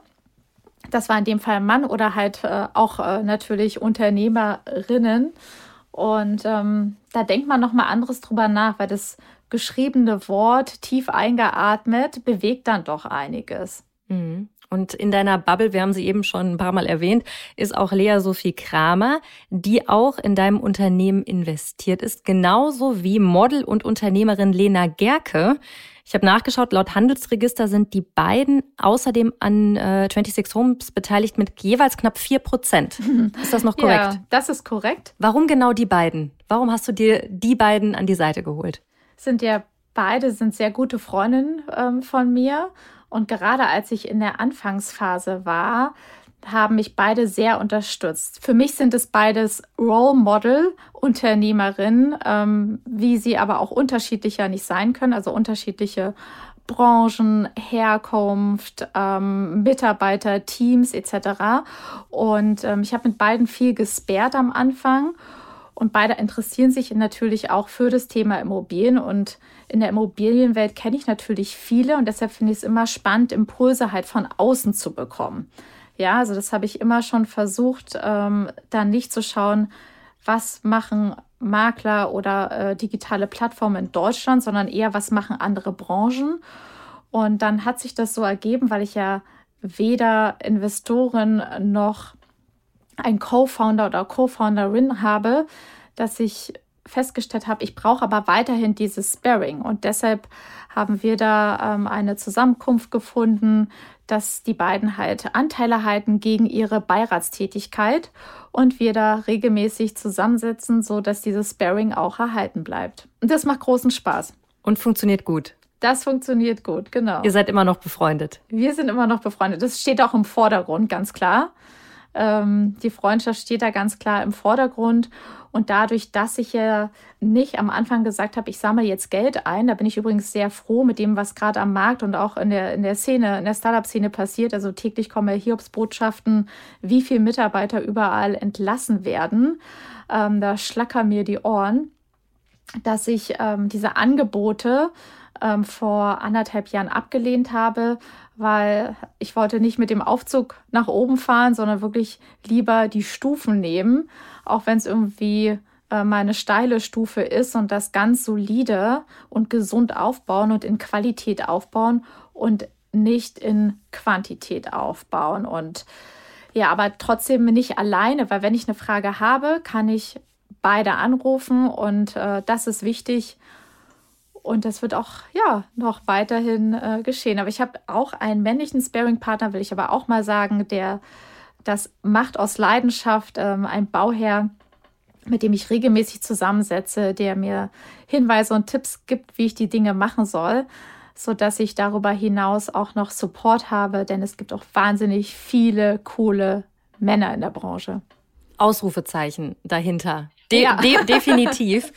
das war in dem Fall Mann oder halt äh, auch äh, natürlich Unternehmerinnen. Und ähm, da denkt man nochmal anderes drüber nach, weil das geschriebene Wort tief eingeatmet bewegt dann doch einiges. Mhm. Und in deiner Bubble, wir haben sie eben schon ein paar Mal erwähnt, ist auch Lea Sophie Kramer, die auch in deinem Unternehmen investiert ist, genauso wie Model und Unternehmerin Lena Gerke. Ich habe nachgeschaut, laut Handelsregister sind die beiden außerdem an äh, 26 Homes beteiligt mit jeweils knapp vier Prozent. Ist das noch korrekt? Ja, das ist korrekt. Warum genau die beiden? Warum hast du dir die beiden an die Seite geholt? Sind ja beide sind sehr gute Freundinnen ähm, von mir. Und gerade als ich in der Anfangsphase war, haben mich beide sehr unterstützt. Für mich sind es beides Role Model Unternehmerinnen, ähm, wie sie aber auch unterschiedlicher nicht sein können, also unterschiedliche Branchen, Herkunft, ähm, Mitarbeiter, Teams etc. Und ähm, ich habe mit beiden viel gesperrt am Anfang und beide interessieren sich natürlich auch für das Thema Immobilien und in der Immobilienwelt kenne ich natürlich viele und deshalb finde ich es immer spannend, Impulse halt von außen zu bekommen. Ja, also das habe ich immer schon versucht, ähm, dann nicht zu schauen, was machen Makler oder äh, digitale Plattformen in Deutschland, sondern eher, was machen andere Branchen. Und dann hat sich das so ergeben, weil ich ja weder Investoren noch ein Co-Founder oder Co-Founderin habe, dass ich festgestellt habe, ich brauche aber weiterhin dieses Sparring. Und deshalb haben wir da ähm, eine Zusammenkunft gefunden, dass die beiden halt Anteile halten gegen ihre Beiratstätigkeit und wir da regelmäßig zusammensetzen, so dass dieses Sparring auch erhalten bleibt. Und das macht großen Spaß. Und funktioniert gut. Das funktioniert gut, genau. Ihr seid immer noch befreundet. Wir sind immer noch befreundet. Das steht auch im Vordergrund, ganz klar. Ähm, die Freundschaft steht da ganz klar im Vordergrund. Und dadurch, dass ich ja nicht am Anfang gesagt habe, ich sammle jetzt Geld ein, da bin ich übrigens sehr froh mit dem, was gerade am Markt und auch in der, in der Szene, in der Startup-Szene passiert. Also täglich kommen Hiobsbotschaften, wie viele Mitarbeiter überall entlassen werden. Ähm, da schlackern mir die Ohren, dass ich ähm, diese Angebote ähm, vor anderthalb Jahren abgelehnt habe, weil ich wollte nicht mit dem Aufzug nach oben fahren, sondern wirklich lieber die Stufen nehmen, auch wenn es irgendwie äh, meine steile Stufe ist und das ganz solide und gesund aufbauen und in Qualität aufbauen und nicht in Quantität aufbauen. Und ja, aber trotzdem nicht alleine, weil wenn ich eine Frage habe, kann ich beide anrufen und äh, das ist wichtig. Und das wird auch ja noch weiterhin äh, geschehen. Aber ich habe auch einen männlichen Sparing-Partner, will ich aber auch mal sagen, der das macht aus Leidenschaft, ähm, ein Bauherr, mit dem ich regelmäßig zusammensetze, der mir Hinweise und Tipps gibt, wie ich die Dinge machen soll, so dass ich darüber hinaus auch noch Support habe, denn es gibt auch wahnsinnig viele coole Männer in der Branche. Ausrufezeichen dahinter. De ja. de definitiv.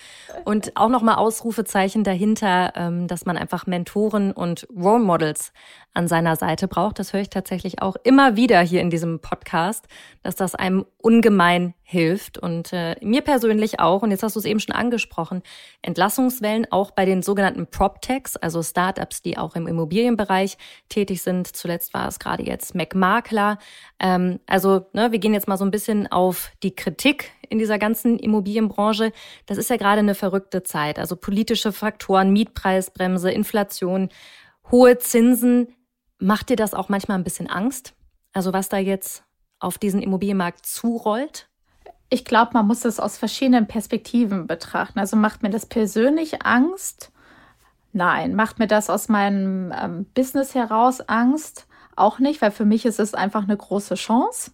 Und auch nochmal Ausrufezeichen dahinter, ähm, dass man einfach Mentoren und Role Models an seiner Seite braucht. Das höre ich tatsächlich auch immer wieder hier in diesem Podcast, dass das einem ungemein hilft. Und äh, mir persönlich auch, und jetzt hast du es eben schon angesprochen, Entlassungswellen auch bei den sogenannten PropTechs, also Startups, die auch im Immobilienbereich tätig sind. Zuletzt war es gerade jetzt McMakler. Ähm, also ne, wir gehen jetzt mal so ein bisschen auf die Kritik in dieser ganzen Immobilienbranche. Das ist ja gerade eine verrückte Zeit. Also politische Faktoren, Mietpreisbremse, Inflation, hohe Zinsen. Macht dir das auch manchmal ein bisschen Angst? Also was da jetzt auf diesen Immobilienmarkt zurollt? Ich glaube, man muss es aus verschiedenen Perspektiven betrachten. Also macht mir das persönlich Angst? Nein. Macht mir das aus meinem ähm, Business heraus Angst? Auch nicht, weil für mich ist es einfach eine große Chance.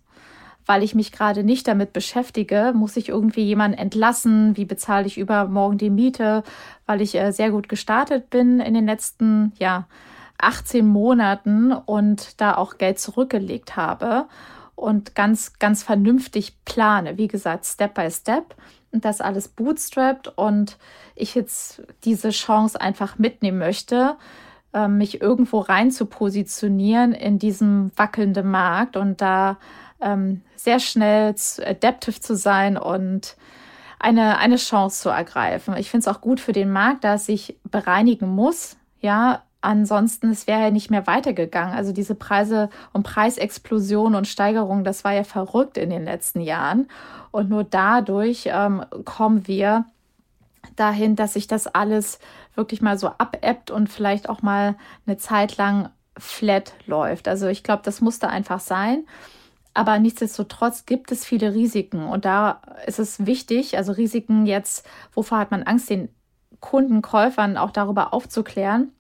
Weil ich mich gerade nicht damit beschäftige, muss ich irgendwie jemanden entlassen? Wie bezahle ich übermorgen die Miete? Weil ich äh, sehr gut gestartet bin in den letzten, ja, 18 Monaten und da auch Geld zurückgelegt habe und ganz, ganz vernünftig plane. Wie gesagt, Step by Step und das alles bootstrapped und ich jetzt diese Chance einfach mitnehmen möchte, ähm, mich irgendwo rein zu positionieren in diesem wackelnden Markt und da ähm, sehr schnell adaptive zu sein und eine, eine Chance zu ergreifen. Ich finde es auch gut für den Markt, dass sich bereinigen muss. Ja, Ansonsten, es wäre ja nicht mehr weitergegangen. Also diese Preise und Preisexplosion und Steigerung, das war ja verrückt in den letzten Jahren. Und nur dadurch ähm, kommen wir dahin, dass sich das alles wirklich mal so abebbt und vielleicht auch mal eine Zeit lang flat läuft. Also ich glaube, das musste einfach sein. Aber nichtsdestotrotz gibt es viele Risiken. Und da ist es wichtig, also Risiken jetzt, wovor hat man Angst, den Kunden, Käufern auch darüber aufzuklären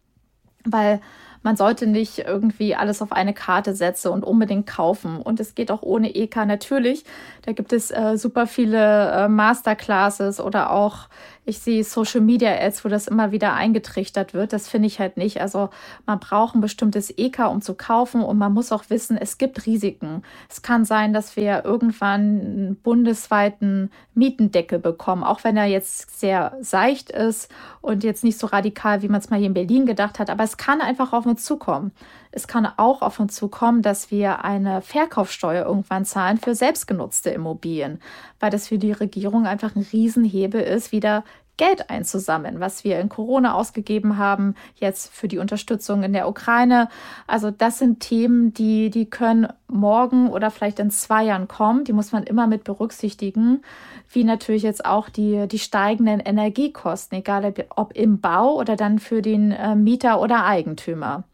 weil man sollte nicht irgendwie alles auf eine Karte setzen und unbedingt kaufen. Und es geht auch ohne EK natürlich. Da gibt es äh, super viele äh, Masterclasses oder auch ich sehe Social Media Ads, wo das immer wieder eingetrichtert wird. Das finde ich halt nicht. Also man braucht ein bestimmtes EK, um zu kaufen und man muss auch wissen, es gibt Risiken. Es kann sein, dass wir irgendwann einen bundesweiten Mietendeckel bekommen, auch wenn er jetzt sehr seicht ist und jetzt nicht so radikal, wie man es mal hier in Berlin gedacht hat. Aber es kann einfach auf uns zukommen. Es kann auch auf uns zukommen, dass wir eine Verkaufssteuer irgendwann zahlen für selbstgenutzte Immobilien, weil das für die Regierung einfach ein Riesenhebel ist, wieder Geld einzusammeln, was wir in Corona ausgegeben haben, jetzt für die Unterstützung in der Ukraine. Also das sind Themen, die, die können morgen oder vielleicht in zwei Jahren kommen. Die muss man immer mit berücksichtigen, wie natürlich jetzt auch die, die steigenden Energiekosten, egal ob im Bau oder dann für den äh, Mieter oder Eigentümer.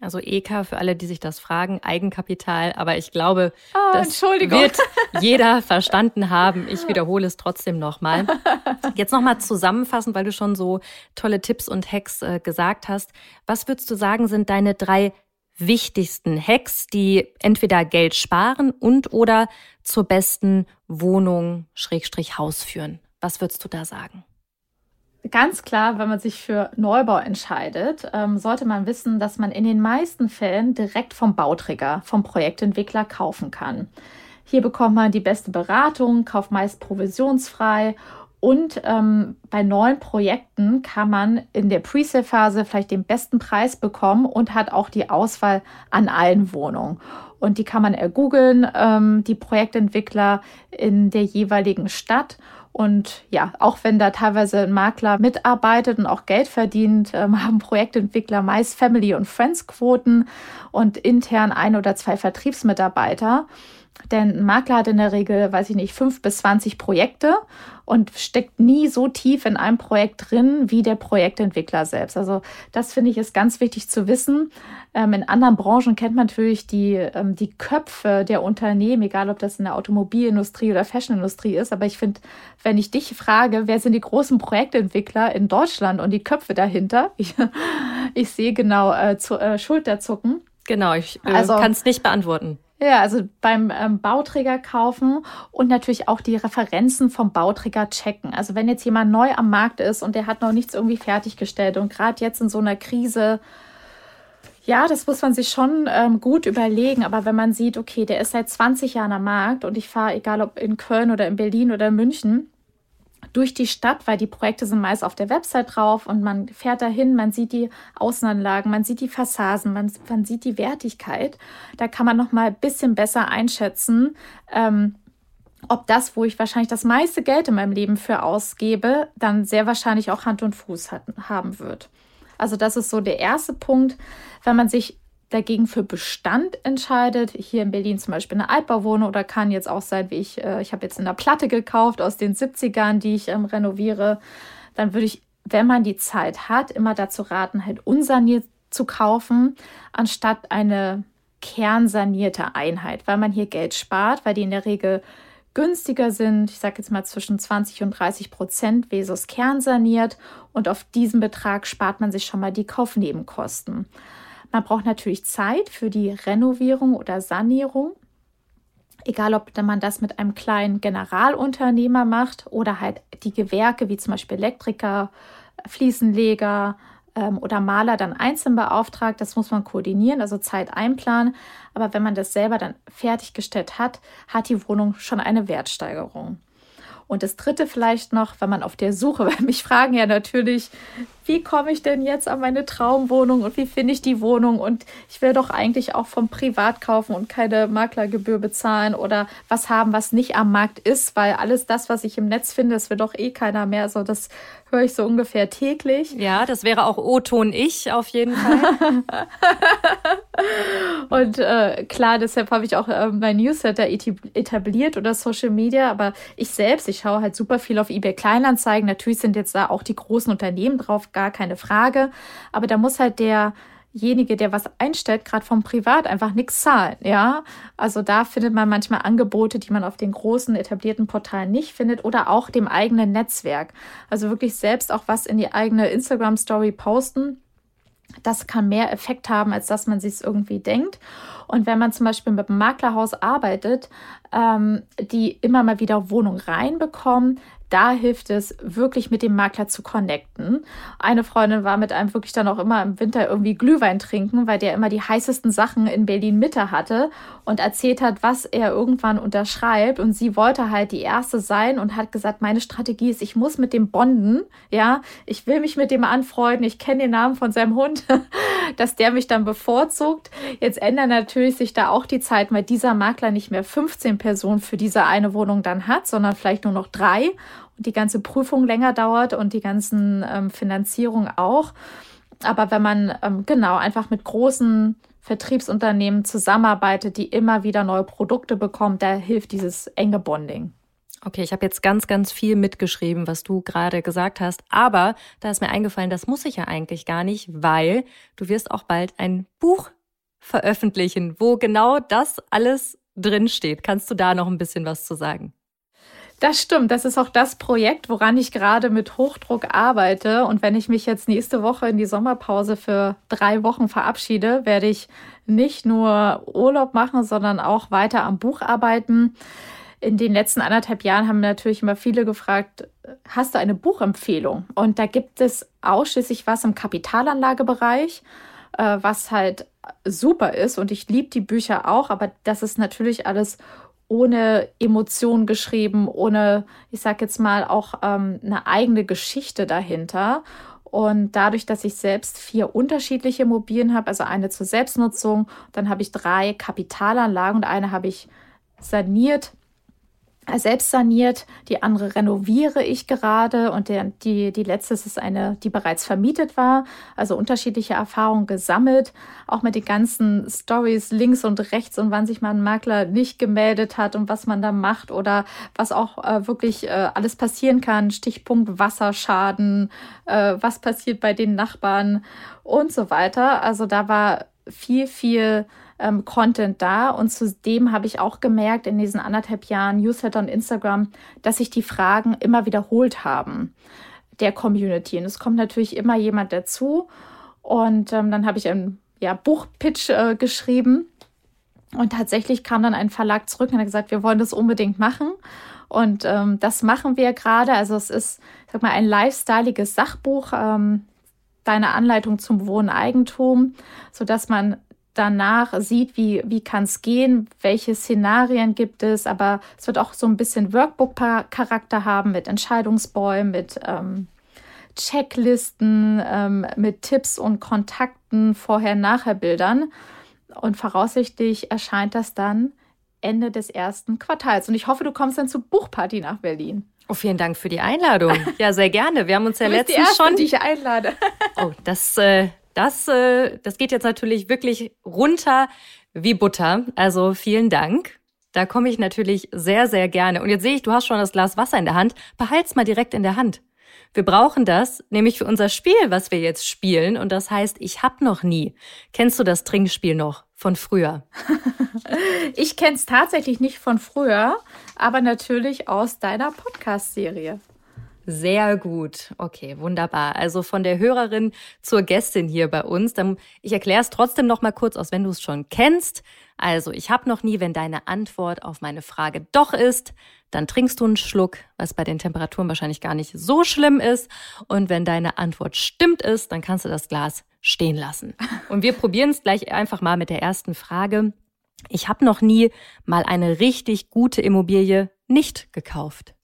Also EK für alle, die sich das fragen, Eigenkapital. Aber ich glaube, oh, das wird jeder verstanden haben. Ich wiederhole es trotzdem nochmal. Jetzt nochmal zusammenfassend, weil du schon so tolle Tipps und Hacks äh, gesagt hast. Was würdest du sagen, sind deine drei wichtigsten Hacks, die entweder Geld sparen und oder zur besten Wohnung, Schrägstrich Haus führen? Was würdest du da sagen? Ganz klar, wenn man sich für Neubau entscheidet, ähm, sollte man wissen, dass man in den meisten Fällen direkt vom Bauträger, vom Projektentwickler kaufen kann. Hier bekommt man die beste Beratung, kauft meist provisionsfrei und ähm, bei neuen Projekten kann man in der Pre-Sale-Phase vielleicht den besten Preis bekommen und hat auch die Auswahl an allen Wohnungen. Und die kann man ergoogeln, ähm, die Projektentwickler in der jeweiligen Stadt. Und ja, auch wenn da teilweise ein Makler mitarbeitet und auch Geld verdient, ähm, haben Projektentwickler meist Family- und Friends-Quoten und intern ein oder zwei Vertriebsmitarbeiter. Denn ein Makler hat in der Regel, weiß ich nicht, fünf bis zwanzig Projekte und steckt nie so tief in einem Projekt drin wie der Projektentwickler selbst. Also das finde ich ist ganz wichtig zu wissen. Ähm, in anderen Branchen kennt man natürlich die, ähm, die Köpfe der Unternehmen, egal ob das in der Automobilindustrie oder Fashionindustrie ist. Aber ich finde, wenn ich dich frage, wer sind die großen Projektentwickler in Deutschland und die Köpfe dahinter, ich, ich sehe genau äh, zu, äh, Schulterzucken. Genau, ich äh, also, kann es nicht beantworten. Ja, also beim ähm, Bauträger kaufen und natürlich auch die Referenzen vom Bauträger checken. Also wenn jetzt jemand neu am Markt ist und der hat noch nichts irgendwie fertiggestellt und gerade jetzt in so einer Krise, ja, das muss man sich schon ähm, gut überlegen. Aber wenn man sieht, okay, der ist seit 20 Jahren am Markt und ich fahre, egal ob in Köln oder in Berlin oder in München, durch die Stadt, weil die Projekte sind meist auf der Website drauf und man fährt dahin, man sieht die Außenanlagen, man sieht die Fassaden, man, man sieht die Wertigkeit. Da kann man noch mal ein bisschen besser einschätzen, ähm, ob das, wo ich wahrscheinlich das meiste Geld in meinem Leben für ausgebe, dann sehr wahrscheinlich auch Hand und Fuß hat, haben wird. Also das ist so der erste Punkt, wenn man sich dagegen für Bestand entscheidet, hier in Berlin zum Beispiel eine Altbauwohnung oder kann jetzt auch sein, wie ich, äh, ich habe jetzt eine Platte gekauft aus den 70ern, die ich ähm, renoviere, dann würde ich, wenn man die Zeit hat, immer dazu raten, halt unsaniert zu kaufen, anstatt eine kernsanierte Einheit, weil man hier Geld spart, weil die in der Regel günstiger sind. Ich sage jetzt mal zwischen 20 und 30 Prozent versus kernsaniert. Und auf diesen Betrag spart man sich schon mal die Kaufnebenkosten. Man braucht natürlich Zeit für die Renovierung oder Sanierung. Egal, ob man das mit einem kleinen Generalunternehmer macht oder halt die Gewerke wie zum Beispiel Elektriker, Fliesenleger ähm, oder Maler dann einzeln beauftragt. Das muss man koordinieren, also Zeit einplanen. Aber wenn man das selber dann fertiggestellt hat, hat die Wohnung schon eine Wertsteigerung. Und das dritte vielleicht noch, wenn man auf der Suche, weil mich fragen ja natürlich, wie komme ich denn jetzt an meine Traumwohnung und wie finde ich die Wohnung und ich will doch eigentlich auch vom Privat kaufen und keine Maklergebühr bezahlen oder was haben, was nicht am Markt ist, weil alles das, was ich im Netz finde, das will doch eh keiner mehr. Also das höre ich so ungefähr täglich. Ja, das wäre auch O-Ton ich auf jeden Fall. und äh, klar, deshalb habe ich auch äh, mein Newsletter etabliert oder Social Media, aber ich selbst, ich schaue halt super viel auf eBay Kleinanzeigen. Natürlich sind jetzt da auch die großen Unternehmen drauf, gar keine Frage. Aber da muss halt derjenige, der was einstellt, gerade vom Privat einfach nichts zahlen, ja. Also da findet man manchmal Angebote, die man auf den großen etablierten Portalen nicht findet oder auch dem eigenen Netzwerk. Also wirklich selbst auch was in die eigene Instagram Story posten. Das kann mehr Effekt haben, als dass man sich irgendwie denkt. Und wenn man zum Beispiel mit einem Maklerhaus arbeitet, ähm, die immer mal wieder Wohnung reinbekommen, da hilft es wirklich mit dem Makler zu connecten. Eine Freundin war mit einem wirklich dann auch immer im Winter irgendwie Glühwein trinken, weil der immer die heißesten Sachen in Berlin Mitte hatte und erzählt hat, was er irgendwann unterschreibt. Und sie wollte halt die erste sein und hat gesagt, meine Strategie ist, ich muss mit dem bonden. Ja, ich will mich mit dem anfreunden. Ich kenne den Namen von seinem Hund, dass der mich dann bevorzugt. Jetzt ändert natürlich sich da auch die Zeit, weil dieser Makler nicht mehr 15 Personen für diese eine Wohnung dann hat, sondern vielleicht nur noch drei die ganze Prüfung länger dauert und die ganzen ähm, Finanzierung auch. Aber wenn man ähm, genau einfach mit großen Vertriebsunternehmen zusammenarbeitet, die immer wieder neue Produkte bekommen, da hilft dieses enge Bonding. Okay, ich habe jetzt ganz, ganz viel mitgeschrieben, was du gerade gesagt hast. Aber da ist mir eingefallen, das muss ich ja eigentlich gar nicht, weil du wirst auch bald ein Buch veröffentlichen, wo genau das alles drinsteht. Kannst du da noch ein bisschen was zu sagen? Das stimmt. Das ist auch das Projekt, woran ich gerade mit Hochdruck arbeite. Und wenn ich mich jetzt nächste Woche in die Sommerpause für drei Wochen verabschiede, werde ich nicht nur Urlaub machen, sondern auch weiter am Buch arbeiten. In den letzten anderthalb Jahren haben natürlich immer viele gefragt, hast du eine Buchempfehlung? Und da gibt es ausschließlich was im Kapitalanlagebereich, äh, was halt super ist. Und ich liebe die Bücher auch, aber das ist natürlich alles ohne Emotion geschrieben, ohne, ich sag jetzt mal, auch ähm, eine eigene Geschichte dahinter. Und dadurch, dass ich selbst vier unterschiedliche Immobilien habe, also eine zur Selbstnutzung, dann habe ich drei Kapitalanlagen und eine habe ich saniert selbst saniert, die andere renoviere ich gerade und der, die, die letzte ist eine, die bereits vermietet war. Also unterschiedliche Erfahrungen gesammelt, auch mit den ganzen Stories links und rechts und wann sich mal ein Makler nicht gemeldet hat und was man da macht oder was auch äh, wirklich äh, alles passieren kann. Stichpunkt Wasserschaden, äh, was passiert bei den Nachbarn und so weiter. Also da war viel, viel ähm, Content da. Und zudem habe ich auch gemerkt in diesen anderthalb Jahren Newsletter und Instagram, dass sich die Fragen immer wiederholt haben der Community. Und es kommt natürlich immer jemand dazu. Und ähm, dann habe ich einen ja, Buchpitch äh, geschrieben. Und tatsächlich kam dann ein Verlag zurück und hat gesagt, wir wollen das unbedingt machen. Und ähm, das machen wir gerade. Also es ist, sag mal, ein lifestyleiges Sachbuch, ähm, deine Anleitung zum Wohneigentum, sodass man danach sieht, wie, wie kann es gehen, welche Szenarien gibt es, aber es wird auch so ein bisschen Workbook-Charakter haben mit Entscheidungsbäumen, mit ähm, Checklisten, ähm, mit Tipps und Kontakten, Vorher-Nachher-Bildern. Und voraussichtlich erscheint das dann Ende des ersten Quartals. Und ich hoffe, du kommst dann zur Buchparty nach Berlin. Oh, vielen Dank für die Einladung. Ja, sehr gerne. Wir haben uns ja letztens schon. Die ich einlade. Oh, das äh, das, äh, das geht jetzt natürlich wirklich runter wie Butter. Also vielen Dank. Da komme ich natürlich sehr, sehr gerne. Und jetzt sehe ich, du hast schon das Glas Wasser in der Hand. Behalt's mal direkt in der Hand. Wir brauchen das, nämlich für unser Spiel, was wir jetzt spielen. Und das heißt, ich hab noch nie. Kennst du das Trinkspiel noch von früher? ich kenn's tatsächlich nicht von früher, aber natürlich aus deiner Podcast-Serie. Sehr gut. Okay, wunderbar. Also von der Hörerin zur Gästin hier bei uns. Dann, ich erkläre es trotzdem noch mal kurz aus, wenn du es schon kennst. Also, ich habe noch nie, wenn deine Antwort auf meine Frage doch ist, dann trinkst du einen Schluck, was bei den Temperaturen wahrscheinlich gar nicht so schlimm ist. Und wenn deine Antwort stimmt ist, dann kannst du das Glas stehen lassen. Und wir probieren es gleich einfach mal mit der ersten Frage. Ich habe noch nie mal eine richtig gute Immobilie nicht gekauft.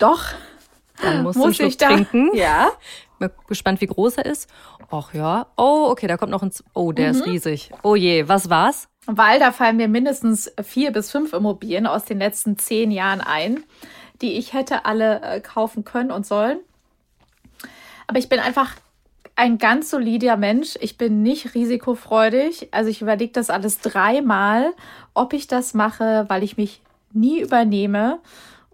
Doch. Dann musst Muss du einen Schluck trinken. Ja. Bin gespannt, wie groß er ist. Ach ja. Oh, okay, da kommt noch ein. Z oh, der mhm. ist riesig. Oh je, was war's? Weil da fallen mir mindestens vier bis fünf Immobilien aus den letzten zehn Jahren ein, die ich hätte alle äh, kaufen können und sollen. Aber ich bin einfach ein ganz solider Mensch. Ich bin nicht risikofreudig. Also ich überlege das alles dreimal, ob ich das mache, weil ich mich nie übernehme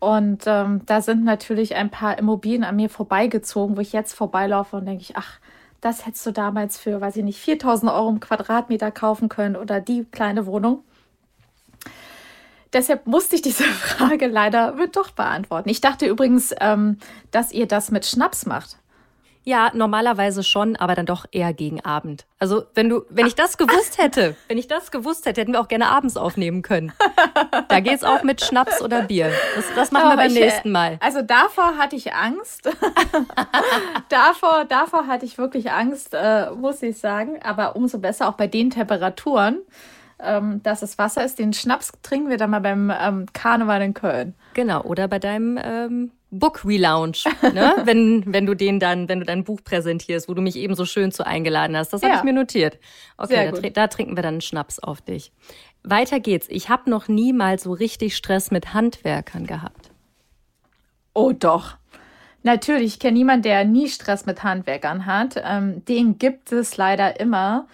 und ähm, da sind natürlich ein paar Immobilien an mir vorbeigezogen, wo ich jetzt vorbeilaufe und denke ich, ach, das hättest du damals für, weiß ich nicht, 4000 Euro im Quadratmeter kaufen können oder die kleine Wohnung. Deshalb musste ich diese Frage leider mit doch beantworten. Ich dachte übrigens, ähm, dass ihr das mit Schnaps macht. Ja, normalerweise schon, aber dann doch eher gegen Abend. Also, wenn du, wenn ich das gewusst hätte, wenn ich das gewusst hätte, hätten wir auch gerne abends aufnehmen können. Da geht's auch mit Schnaps oder Bier. Das, das machen aber wir beim ich, nächsten Mal. Also davor hatte ich Angst. davor, davor hatte ich wirklich Angst, äh, muss ich sagen. Aber umso besser auch bei den Temperaturen ähm, dass es Wasser ist. Den Schnaps trinken wir dann mal beim ähm, Karneval in Köln. Genau, oder bei deinem ähm, Book Relaunch, ne? wenn, wenn du den dann, wenn du dein Buch präsentierst, wo du mich eben so schön zu eingeladen hast. Das habe ja. ich mir notiert. Okay, da, da, trinken wir dann einen Schnaps auf dich. Weiter geht's. Ich habe noch nie mal so richtig Stress mit Handwerkern gehabt. Oh doch. Natürlich, ich kenne niemanden, der nie Stress mit Handwerkern hat. Ähm, den gibt es leider immer.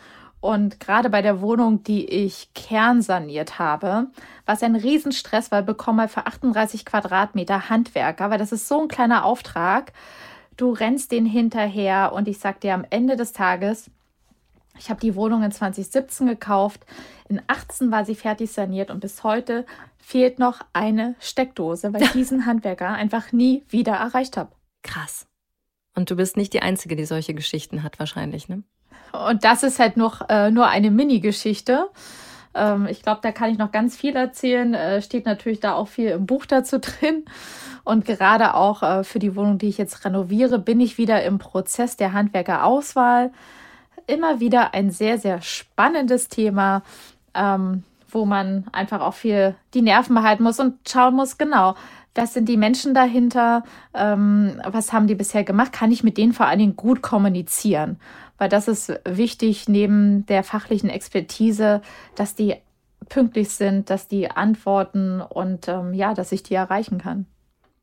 Und gerade bei der Wohnung, die ich kernsaniert habe, war es ein Riesenstress, weil bekomme mal für 38 Quadratmeter Handwerker, weil das ist so ein kleiner Auftrag. Du rennst den hinterher und ich sag dir am Ende des Tages, ich habe die Wohnung in 2017 gekauft, in 18 war sie fertig saniert und bis heute fehlt noch eine Steckdose, weil ich diesen Handwerker einfach nie wieder erreicht habe. Krass. Und du bist nicht die Einzige, die solche Geschichten hat, wahrscheinlich, ne? Und das ist halt noch äh, nur eine Mini-Geschichte. Ähm, ich glaube, da kann ich noch ganz viel erzählen. Äh, steht natürlich da auch viel im Buch dazu drin. Und gerade auch äh, für die Wohnung, die ich jetzt renoviere, bin ich wieder im Prozess der Handwerkerauswahl. Immer wieder ein sehr, sehr spannendes Thema, ähm, wo man einfach auch viel die Nerven behalten muss und schauen muss, genau, was sind die Menschen dahinter, ähm, was haben die bisher gemacht, kann ich mit denen vor allen Dingen gut kommunizieren weil das ist wichtig neben der fachlichen Expertise, dass die pünktlich sind, dass die antworten und ähm, ja, dass ich die erreichen kann.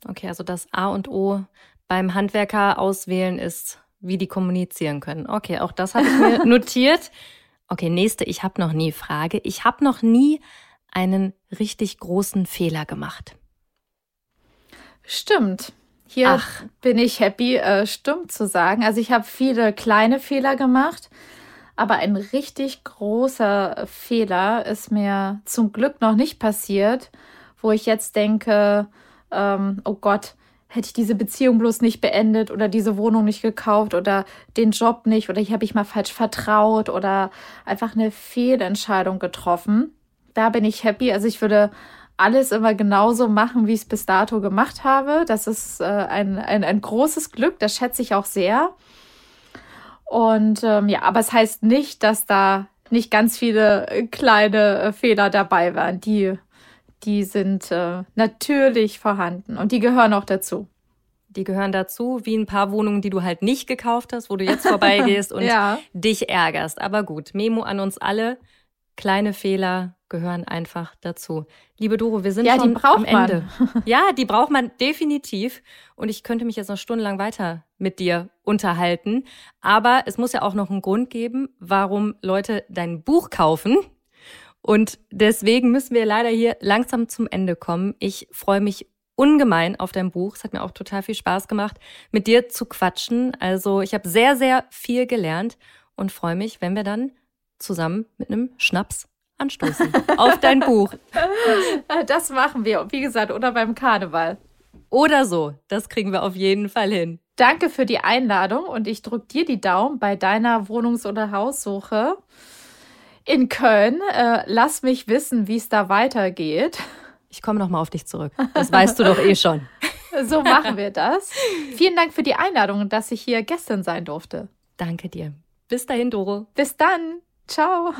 Okay, also das A und O beim Handwerker auswählen ist, wie die kommunizieren können. Okay, auch das habe ich mir notiert. Okay, nächste, ich habe noch nie Frage. Ich habe noch nie einen richtig großen Fehler gemacht. Stimmt. Hier Ach. bin ich happy, äh, stumm zu sagen. Also ich habe viele kleine Fehler gemacht, aber ein richtig großer Fehler ist mir zum Glück noch nicht passiert, wo ich jetzt denke, ähm, oh Gott, hätte ich diese Beziehung bloß nicht beendet oder diese Wohnung nicht gekauft oder den Job nicht oder ich habe ich mal falsch vertraut oder einfach eine Fehlentscheidung getroffen. Da bin ich happy. Also ich würde alles immer genauso machen, wie ich es bis dato gemacht habe. Das ist äh, ein, ein, ein großes Glück, das schätze ich auch sehr. Und ähm, ja, aber es heißt nicht, dass da nicht ganz viele äh, kleine äh, Fehler dabei waren. Die, die sind äh, natürlich vorhanden und die gehören auch dazu. Die gehören dazu, wie ein paar Wohnungen, die du halt nicht gekauft hast, wo du jetzt vorbeigehst und ja. dich ärgerst. Aber gut, Memo an uns alle. Kleine Fehler gehören einfach dazu. Liebe Doro, wir sind ja, schon am Ende. Man. Ja, die braucht man definitiv. Und ich könnte mich jetzt noch stundenlang weiter mit dir unterhalten. Aber es muss ja auch noch einen Grund geben, warum Leute dein Buch kaufen. Und deswegen müssen wir leider hier langsam zum Ende kommen. Ich freue mich ungemein auf dein Buch. Es hat mir auch total viel Spaß gemacht, mit dir zu quatschen. Also ich habe sehr, sehr viel gelernt und freue mich, wenn wir dann zusammen mit einem Schnaps anstoßen auf dein Buch. Das machen wir, wie gesagt, oder beim Karneval. Oder so, das kriegen wir auf jeden Fall hin. Danke für die Einladung und ich drücke dir die Daumen bei deiner Wohnungs- oder Haussuche in Köln. Äh, lass mich wissen, wie es da weitergeht. Ich komme nochmal auf dich zurück. Das weißt du doch eh schon. So machen wir das. Vielen Dank für die Einladung und dass ich hier gestern sein durfte. Danke dir. Bis dahin, Doro. Bis dann. Ciao.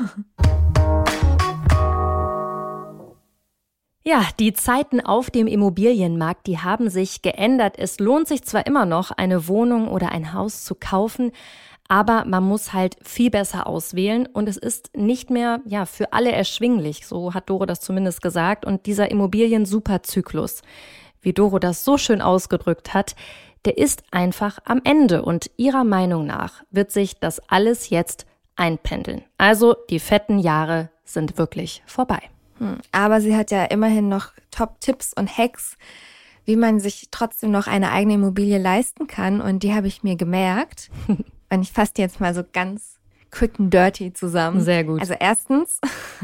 Ja, die Zeiten auf dem Immobilienmarkt, die haben sich geändert. Es lohnt sich zwar immer noch, eine Wohnung oder ein Haus zu kaufen, aber man muss halt viel besser auswählen und es ist nicht mehr ja für alle erschwinglich, so hat Doro das zumindest gesagt und dieser Immobilien-Superzyklus, wie Doro das so schön ausgedrückt hat, der ist einfach am Ende und ihrer Meinung nach wird sich das alles jetzt einpendeln. Also die fetten Jahre sind wirklich vorbei. Hm. Aber sie hat ja immerhin noch Top-Tipps und Hacks, wie man sich trotzdem noch eine eigene Immobilie leisten kann. Und die habe ich mir gemerkt. und ich fasse die jetzt mal so ganz quick and dirty zusammen. Sehr gut. Also erstens,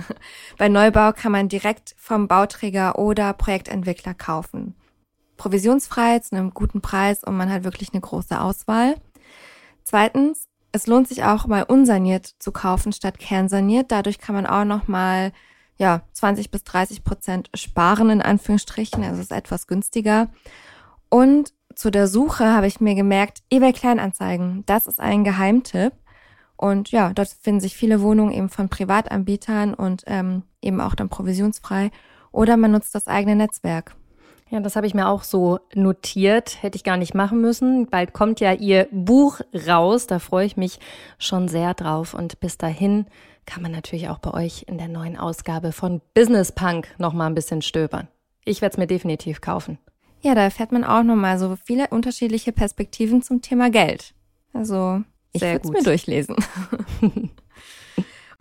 bei Neubau kann man direkt vom Bauträger oder Projektentwickler kaufen. Provisionsfrei zu einem guten Preis und man hat wirklich eine große Auswahl. Zweitens, es lohnt sich auch mal unsaniert zu kaufen statt kernsaniert. Dadurch kann man auch noch mal ja, 20 bis 30 Prozent sparen in Anführungsstrichen. Also ist etwas günstiger. Und zu der Suche habe ich mir gemerkt, eBay Kleinanzeigen, das ist ein Geheimtipp. Und ja, dort finden sich viele Wohnungen eben von Privatanbietern und ähm, eben auch dann provisionsfrei. Oder man nutzt das eigene Netzwerk. Ja, das habe ich mir auch so notiert. Hätte ich gar nicht machen müssen. Bald kommt ja Ihr Buch raus. Da freue ich mich schon sehr drauf. Und bis dahin kann man natürlich auch bei euch in der neuen Ausgabe von Business Punk noch mal ein bisschen stöbern. Ich werde es mir definitiv kaufen. Ja, da erfährt man auch nochmal so viele unterschiedliche Perspektiven zum Thema Geld. Also, ich würde es mir durchlesen.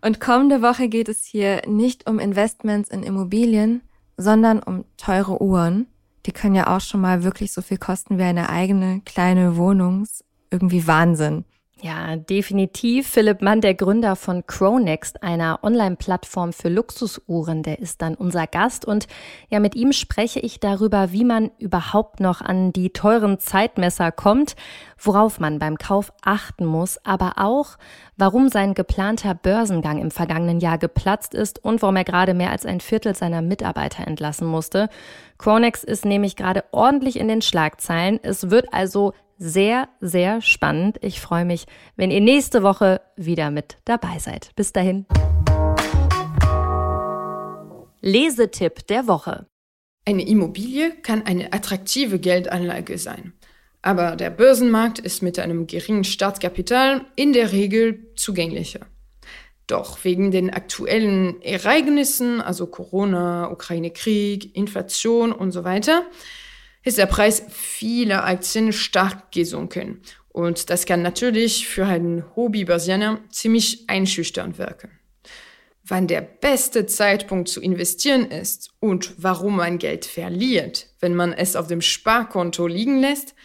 Und kommende Woche geht es hier nicht um Investments in Immobilien, sondern um teure Uhren. Die können ja auch schon mal wirklich so viel kosten wie eine eigene kleine Wohnung. Irgendwie Wahnsinn. Ja, definitiv. Philipp Mann, der Gründer von Chronext, einer Online-Plattform für Luxusuhren, der ist dann unser Gast. Und ja, mit ihm spreche ich darüber, wie man überhaupt noch an die teuren Zeitmesser kommt, worauf man beim Kauf achten muss, aber auch, warum sein geplanter Börsengang im vergangenen Jahr geplatzt ist und warum er gerade mehr als ein Viertel seiner Mitarbeiter entlassen musste. Chronext ist nämlich gerade ordentlich in den Schlagzeilen. Es wird also sehr, sehr spannend. Ich freue mich, wenn ihr nächste Woche wieder mit dabei seid. Bis dahin. Lesetipp der Woche. Eine Immobilie kann eine attraktive Geldanlage sein. Aber der Börsenmarkt ist mit einem geringen Startkapital in der Regel zugänglicher. Doch wegen den aktuellen Ereignissen, also Corona, Ukraine-Krieg, Inflation und so weiter, ist der Preis vieler Aktien stark gesunken. Und das kann natürlich für einen Hobbybörsianer ziemlich einschüchternd wirken. Wann der beste Zeitpunkt zu investieren ist und warum man Geld verliert, wenn man es auf dem Sparkonto liegen lässt,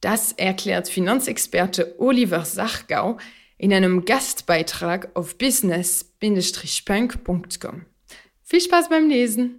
das erklärt Finanzexperte Oliver Sachgau in einem Gastbeitrag auf business-punk.com. Viel Spaß beim Lesen!